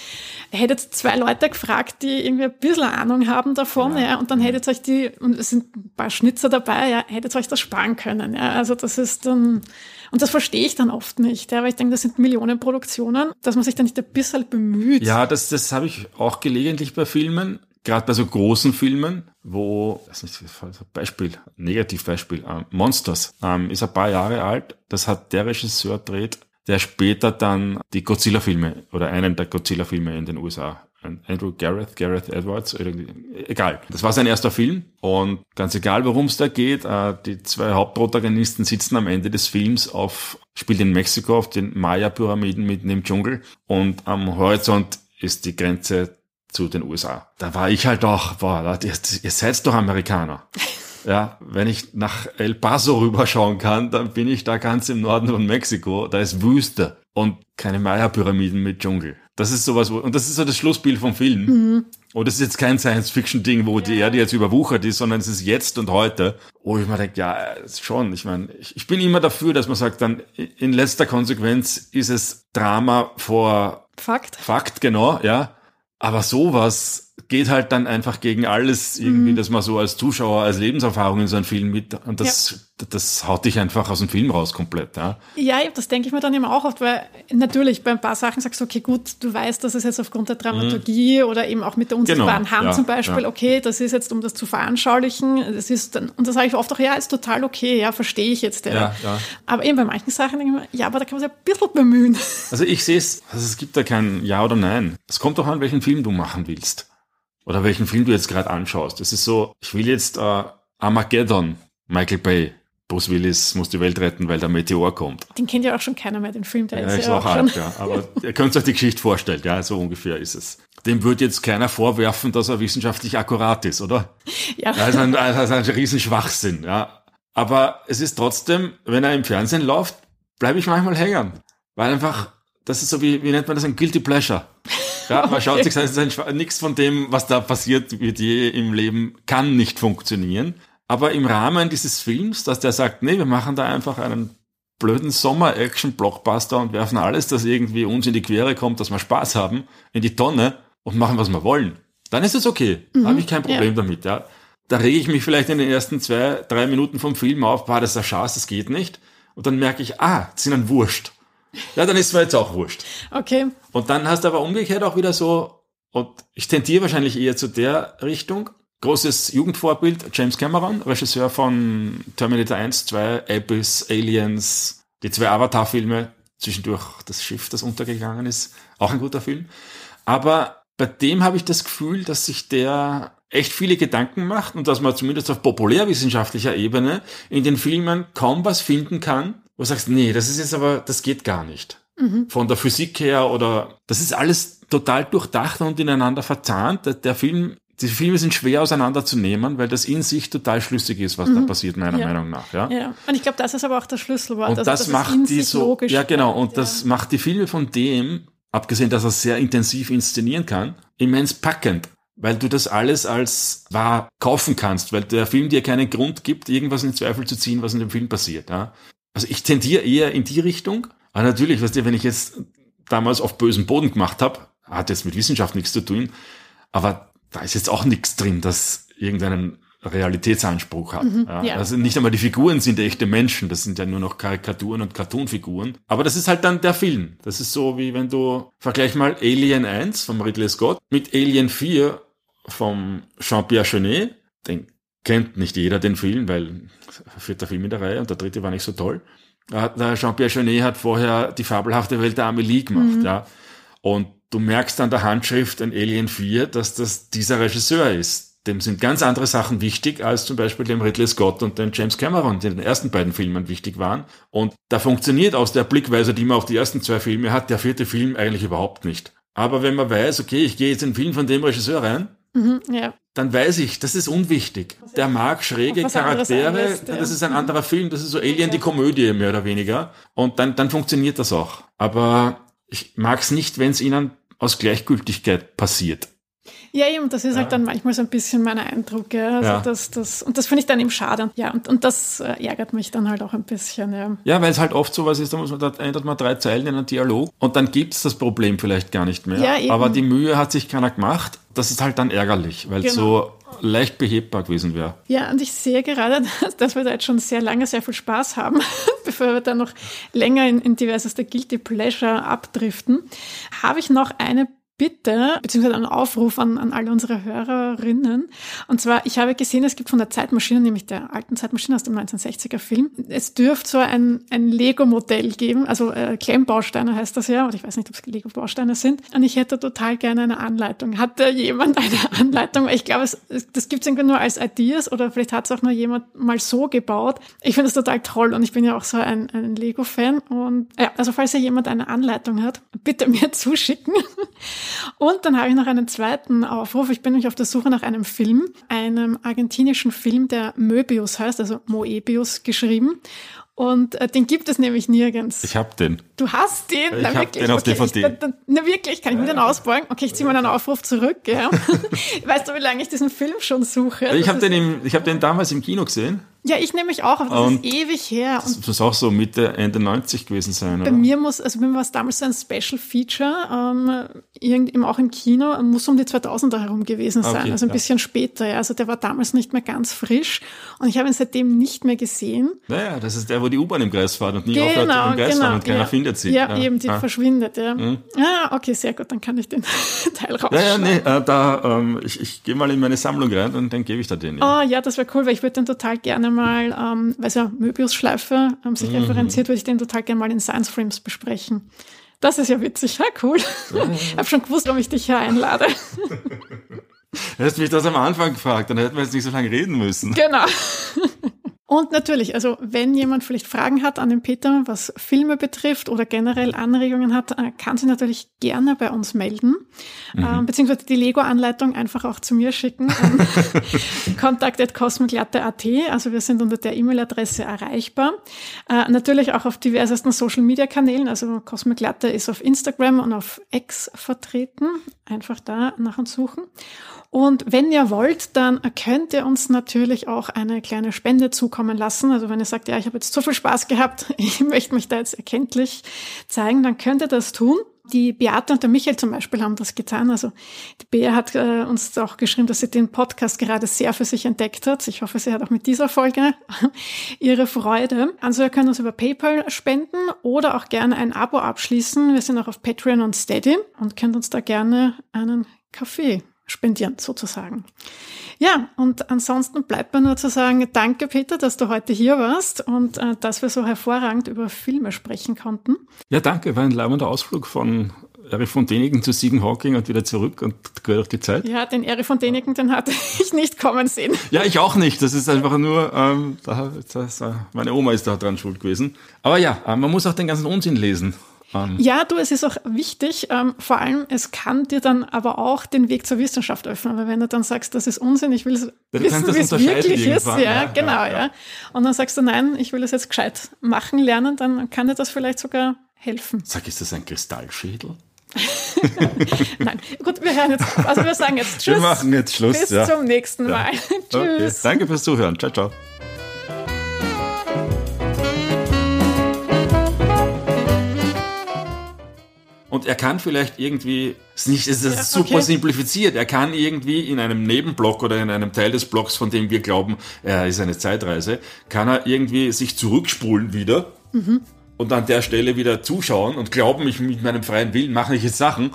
ihr hättet zwei Leute gefragt, die irgendwie ein bisschen Ahnung haben davon, ja, und dann hättet ihr euch die, und es sind ein paar Schnitzer dabei, ja, hättet ihr euch das sparen können, ja, also das ist dann, und das verstehe ich dann oft nicht, ja, weil ich denke, das sind Millionenproduktionen, dass man sich da nicht ein bisschen bemüht. Ja, das, das habe ich auch gelegentlich bei Filmen, gerade bei so großen Filmen, wo, das ist nicht, Beispiel, Negativbeispiel, ähm, Monsters, ähm, ist ein paar Jahre alt, das hat der Regisseur dreht, der später dann die Godzilla-Filme oder einen der Godzilla-Filme in den USA Andrew Gareth, Gareth Edwards, egal. Das war sein erster Film und ganz egal, worum es da geht, äh, die zwei Hauptprotagonisten sitzen am Ende des Films auf, spielt in Mexiko auf den Maya-Pyramiden mitten im Dschungel und am Horizont ist die Grenze zu den USA. Da war ich halt auch, boah, ihr, ihr seid doch Amerikaner. Ja, wenn ich nach El Paso rüberschauen kann, dann bin ich da ganz im Norden von Mexiko. Da ist Wüste und keine Maya-Pyramiden mit Dschungel. Das ist sowas, wo, und das ist so das Schlussbild vom Film. Und das ist jetzt kein Science-Fiction-Ding, wo die Erde jetzt überwuchert ist, sondern es ist jetzt und heute. Wo ich mir denke, ja, schon. Ich meine, ich, ich bin immer dafür, dass man sagt, dann in letzter Konsequenz ist es Drama vor Fakt. Fakt, genau, ja. Aber sowas geht halt dann einfach gegen alles irgendwie, dass man so als Zuschauer, als Lebenserfahrung in so einen Film mit, und das, das haut dich einfach aus dem Film raus komplett, ja. Ja, das denke ich mir dann immer auch oft, weil natürlich bei ein paar Sachen sagst du, okay, gut, du weißt, dass es jetzt aufgrund der Dramaturgie oder eben auch mit der unsichtbaren Genau, Hand ja, zum Beispiel, ja. okay, das ist jetzt, um das zu veranschaulichen, das ist dann, und das sage ich oft auch, ja, ist total okay, ja, verstehe ich jetzt, ja. Ja, ja. Aber eben bei manchen Sachen denke ich mir, ja, aber da kann man sich ein bisschen bemühen. Also ich sehe es, also es gibt da kein Ja oder Nein. Es kommt doch an, welchen Film du machen willst. Oder welchen Film du jetzt gerade anschaust. Es ist so, ich will jetzt äh, Armageddon, Michael Bay. Bruce Willis muss die Welt retten, weil der Meteor kommt. Den kennt ja auch schon keiner mehr, den Film, der Ja, ist ist ja auch alt, ja. Aber ihr könnt euch die Geschichte vorstellen, ja, so ungefähr ist es. Dem wird jetzt keiner vorwerfen, dass er wissenschaftlich akkurat ist, oder? Ja. Das ist ein, das ist ein riesen Schwachsinn, ja. Aber es ist trotzdem, wenn er im Fernsehen läuft, bleibe ich manchmal hängen. Weil einfach, das ist so wie, wie nennt man das, ein Guilty Pleasure. Ja, man schaut sich, das ist ein, Schwa- nichts von dem, was da passiert, wird je im Leben, kann nicht funktionieren. Aber im Rahmen dieses Films, dass der sagt, nee, wir machen da einfach einen blöden Sommer-Action-Blockbuster und werfen alles, das irgendwie uns in die Quere kommt, dass wir Spaß haben, in die Tonne und machen, was wir wollen. Dann ist es okay. Habe ich kein Problem damit, ja. Da rege ich mich vielleicht in den ersten zwei, drei Minuten vom Film auf, boah, das ein Schatz, das geht nicht. Und dann merke ich, ah, das sind ein Wurscht. Ja, dann ist mir jetzt auch wurscht. Okay. Und dann hast du aber umgekehrt auch wieder so, und ich tendiere wahrscheinlich eher zu der Richtung. Großes Jugendvorbild, James Cameron, Regisseur von Terminator 1, 2, Abyss, Aliens, die zwei Avatar-Filme, zwischendurch das Schiff, das untergegangen ist, auch ein guter Film. Aber bei dem habe ich das Gefühl, dass sich der echt viele Gedanken macht und dass man zumindest auf populärwissenschaftlicher Ebene in den Filmen kaum was finden kann, wo du sagst, nee, das ist jetzt aber, das geht gar nicht. Von der Physik her oder, das ist alles total durchdacht und ineinander verzahnt. Der, der Film, die Filme sind schwer auseinanderzunehmen, weil das in sich total schlüssig ist, was da passiert, meiner Ja. Meinung nach, ja. Ja. Und ich glaube, das ist aber auch das Schlüsselwort. Und also, das dass es macht die so, logisch ja genau, und das macht die Filme von dem, abgesehen, dass er sehr intensiv inszenieren kann, immens packend. Weil du das alles als wahr kaufen kannst, weil der Film dir keinen Grund gibt, irgendwas in Zweifel zu ziehen, was in dem Film passiert. Ja? Also ich tendiere eher in die Richtung. Aber natürlich, weißt du, wenn ich jetzt damals auf bösem Boden gemacht habe, hat jetzt mit Wissenschaft nichts zu tun, aber da ist jetzt auch nichts drin, das irgendeinen Realitätsanspruch hat. ja. ja. Also nicht einmal die Figuren sind echte Menschen, das sind ja nur noch Karikaturen und Cartoonfiguren. Aber das ist halt dann der Film. Das ist so wie wenn du, vergleich mal Alien 1 vom Ridley Scott mit Alien 4 vom Jean-Pierre Jeunet, den kennt nicht jeder den Film, weil vierter Film in der Reihe und der dritte war nicht so toll. Der Jean-Pierre Jeunet hat vorher die fabelhafte Welt der Amelie gemacht, mhm. ja. Und du merkst an der Handschrift in Alien 4, dass das dieser Regisseur ist. Dem sind ganz andere Sachen wichtig, als zum Beispiel dem Ridley Scott und dem James Cameron, die in den ersten beiden Filmen wichtig waren. Und da funktioniert aus der Blickweise, die man auf die ersten zwei Filme hat, der vierte Film eigentlich überhaupt nicht. Aber wenn man weiß, okay, ich gehe jetzt in den Film von dem Regisseur rein, mhm, ja. dann weiß ich, das ist unwichtig. Der mag schräge Charaktere, anderes, das ist ein anderer Film, das ist so Alien die Komödie mehr oder weniger. Und dann, dann funktioniert das auch. Aber ich mag es nicht, wenn es ihnen aus Gleichgültigkeit passiert. Ja, eben, das ist halt ja. halt dann manchmal so ein bisschen mein Eindruck. Ja. Also ja. Das, das, und das finde ich dann eben schade. Ja, und, und das äh, ärgert mich dann halt auch ein bisschen. Ja, ja weil es halt oft so was ist, da, muss man, da ändert man drei Zeilen in einen Dialog und dann gibt es das Problem vielleicht gar nicht mehr. Ja, eben. Aber die Mühe hat sich keiner gemacht. Das ist halt dann ärgerlich, weil es genau. so leicht behebbar gewesen wäre. Ja, und ich sehe gerade, dass wir da jetzt schon sehr lange sehr viel Spaß haben, bevor wir dann noch länger in, in diverseste Guilty Pleasure abdriften, habe ich noch eine Bitte, beziehungsweise einen Aufruf an, an alle unsere Hörerinnen. Und zwar, ich habe gesehen, es gibt von der Zeitmaschine, nämlich der alten Zeitmaschine aus dem 1960er Film, es dürfte so ein, ein Lego-Modell geben, also äh, Klemmbausteine heißt das ja, oder ich weiß nicht, ob es Lego-Bausteine sind. Und ich hätte total gerne eine Anleitung. Hat da jemand eine Anleitung? Ich glaube, es, das gibt es irgendwie nur als Ideas oder vielleicht hat es auch nur jemand mal so gebaut. Ich finde das total toll und ich bin ja auch so ein, ein Lego-Fan. Und ja, also falls ja jemand eine Anleitung hat, bitte mir zuschicken. Und dann habe ich noch einen zweiten Aufruf. Ich bin nämlich auf der Suche nach einem Film, einem argentinischen Film, der Möbius heißt, also Moebius geschrieben. Und äh, den gibt es nämlich nirgends. Ich hab den. Du hast den? Ich na, hab den auf okay, DVD. Ich, na wirklich, kann ich mir den ausborgen? Okay, ich ziehe mal einen Aufruf zurück. Ja. weißt du, wie lange ich diesen Film schon suche? Ich habe den, im, ich hab den damals im Kino gesehen. Ja, ich nehme mich auch, aber das und ist ewig her. Und das muss auch so Mitte, Ende 90 gewesen sein, Bei oder? mir muss, also bei mir war es damals so ein Special Feature, ähm, irgendwie auch im Kino, muss um die 2000er herum gewesen sein, okay, also ein ja. bisschen später, ja. Also der war damals nicht mehr ganz frisch und ich habe ihn seitdem nicht mehr gesehen. Naja, das ist der, wo die U-Bahn im Kreis fährt und nie genau, aufhört im Kreis genau, fahren und keiner ja. findet sie. Ja, ja. eben, die ah. verschwindet, ja. Mhm. Ah, okay, sehr gut, dann kann ich den Teil rausschneiden. Ja, nee, äh, da, ähm, ich, ich gehe mal in meine Sammlung rein und dann gebe ich da den. Ja. Oh ja, das wäre cool, weil ich würde den total gerne mal ähm, weil es ja Möbius-Schleife ähm, sich mhm. referenziert, würde ich den total gerne mal in Science Frames besprechen. Das ist ja witzig, ja cool. Ich habe schon gewusst, warum ich dich hier einlade. Hättest mich das am Anfang gefragt, dann hätten wir jetzt nicht so lange reden müssen. Genau. Und natürlich, also wenn jemand vielleicht Fragen hat an den Peter, was Filme betrifft oder generell Anregungen hat, äh, kann sie natürlich gerne bei uns melden, mhm. äh, beziehungsweise die Lego-Anleitung einfach auch zu mir schicken an kontakt.cosmoglatte.at. Also wir sind unter der E-Mail-Adresse erreichbar. Äh, natürlich auch auf diversesten Social-Media-Kanälen. Also Cosmoglatte ist auf Instagram und auf X vertreten. Einfach da nach und suchen. Und wenn ihr wollt, dann könnt ihr uns natürlich auch eine kleine Spende zukommen lassen. Also wenn ihr sagt, ja, ich habe jetzt so viel Spaß gehabt, ich möchte mich da jetzt erkenntlich zeigen, dann könnt ihr das tun. Die Beate und der Michael zum Beispiel haben das getan. Also die Bea hat äh, uns auch geschrieben, dass sie den Podcast gerade sehr für sich entdeckt hat. Ich hoffe, sie hat auch mit dieser Folge ihre Freude. Also ihr könnt uns über PayPal spenden oder auch gerne ein Abo abschließen. Wir sind auch auf Patreon und Steady und könnt uns da gerne einen Kaffee spendieren sozusagen. Ja, und ansonsten bleibt mir nur zu sagen, danke Peter, dass du heute hier warst und äh, dass wir so hervorragend über Filme sprechen konnten. Ja, danke, war ein leibender Ausflug von Erich von Däniken zu Stephen Hawking und wieder zurück und quer durch die Zeit. Ja, den Erich von Däniken, den hatte ich nicht kommen sehen. Ja, ich auch nicht. Das ist einfach nur, ähm, das, meine Oma ist da dran schuld gewesen. Aber ja, äh, man muss auch den ganzen Unsinn lesen an. Ja, du, es ist auch wichtig, ähm, vor allem, es kann dir dann aber auch den Weg zur Wissenschaft öffnen, weil wenn du dann sagst, das ist Unsinn, ich will es wissen, wie es wirklich ist, ja, ja, genau, ja, ja. Und dann sagst du, nein, ich will es jetzt gescheit machen lernen, dann kann dir das vielleicht sogar helfen. Sag, ist das ein Kristallschädel? Nein, gut, wir hören jetzt. Also wir sagen jetzt Tschüss. Wir machen jetzt Schluss. Bis ja. zum nächsten Mal. Tschüss. Okay. Danke fürs Zuhören. Ciao, ciao. Und er kann vielleicht irgendwie, es ist, nicht, es ist ja, super okay. simplifiziert, er kann irgendwie in einem Nebenblock oder in einem Teil des Blocks, von dem wir glauben, er ist eine Zeitreise, kann er irgendwie sich zurückspulen wieder mhm. und an der Stelle wieder zuschauen und glauben, ich mit meinem freien Willen mache ich jetzt Sachen.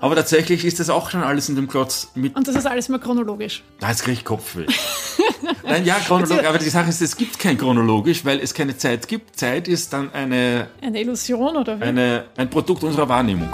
Aber tatsächlich ist das auch schon alles in dem Klotz mit. Und das ist alles mal chronologisch. Da jetzt kriege ich Kopfweh. Nein, ja, chronologisch. Aber die Sache ist, es gibt kein chronologisch, weil es keine Zeit gibt. Zeit ist dann eine. Eine Illusion oder wie? Eine, ein Produkt unserer Wahrnehmung.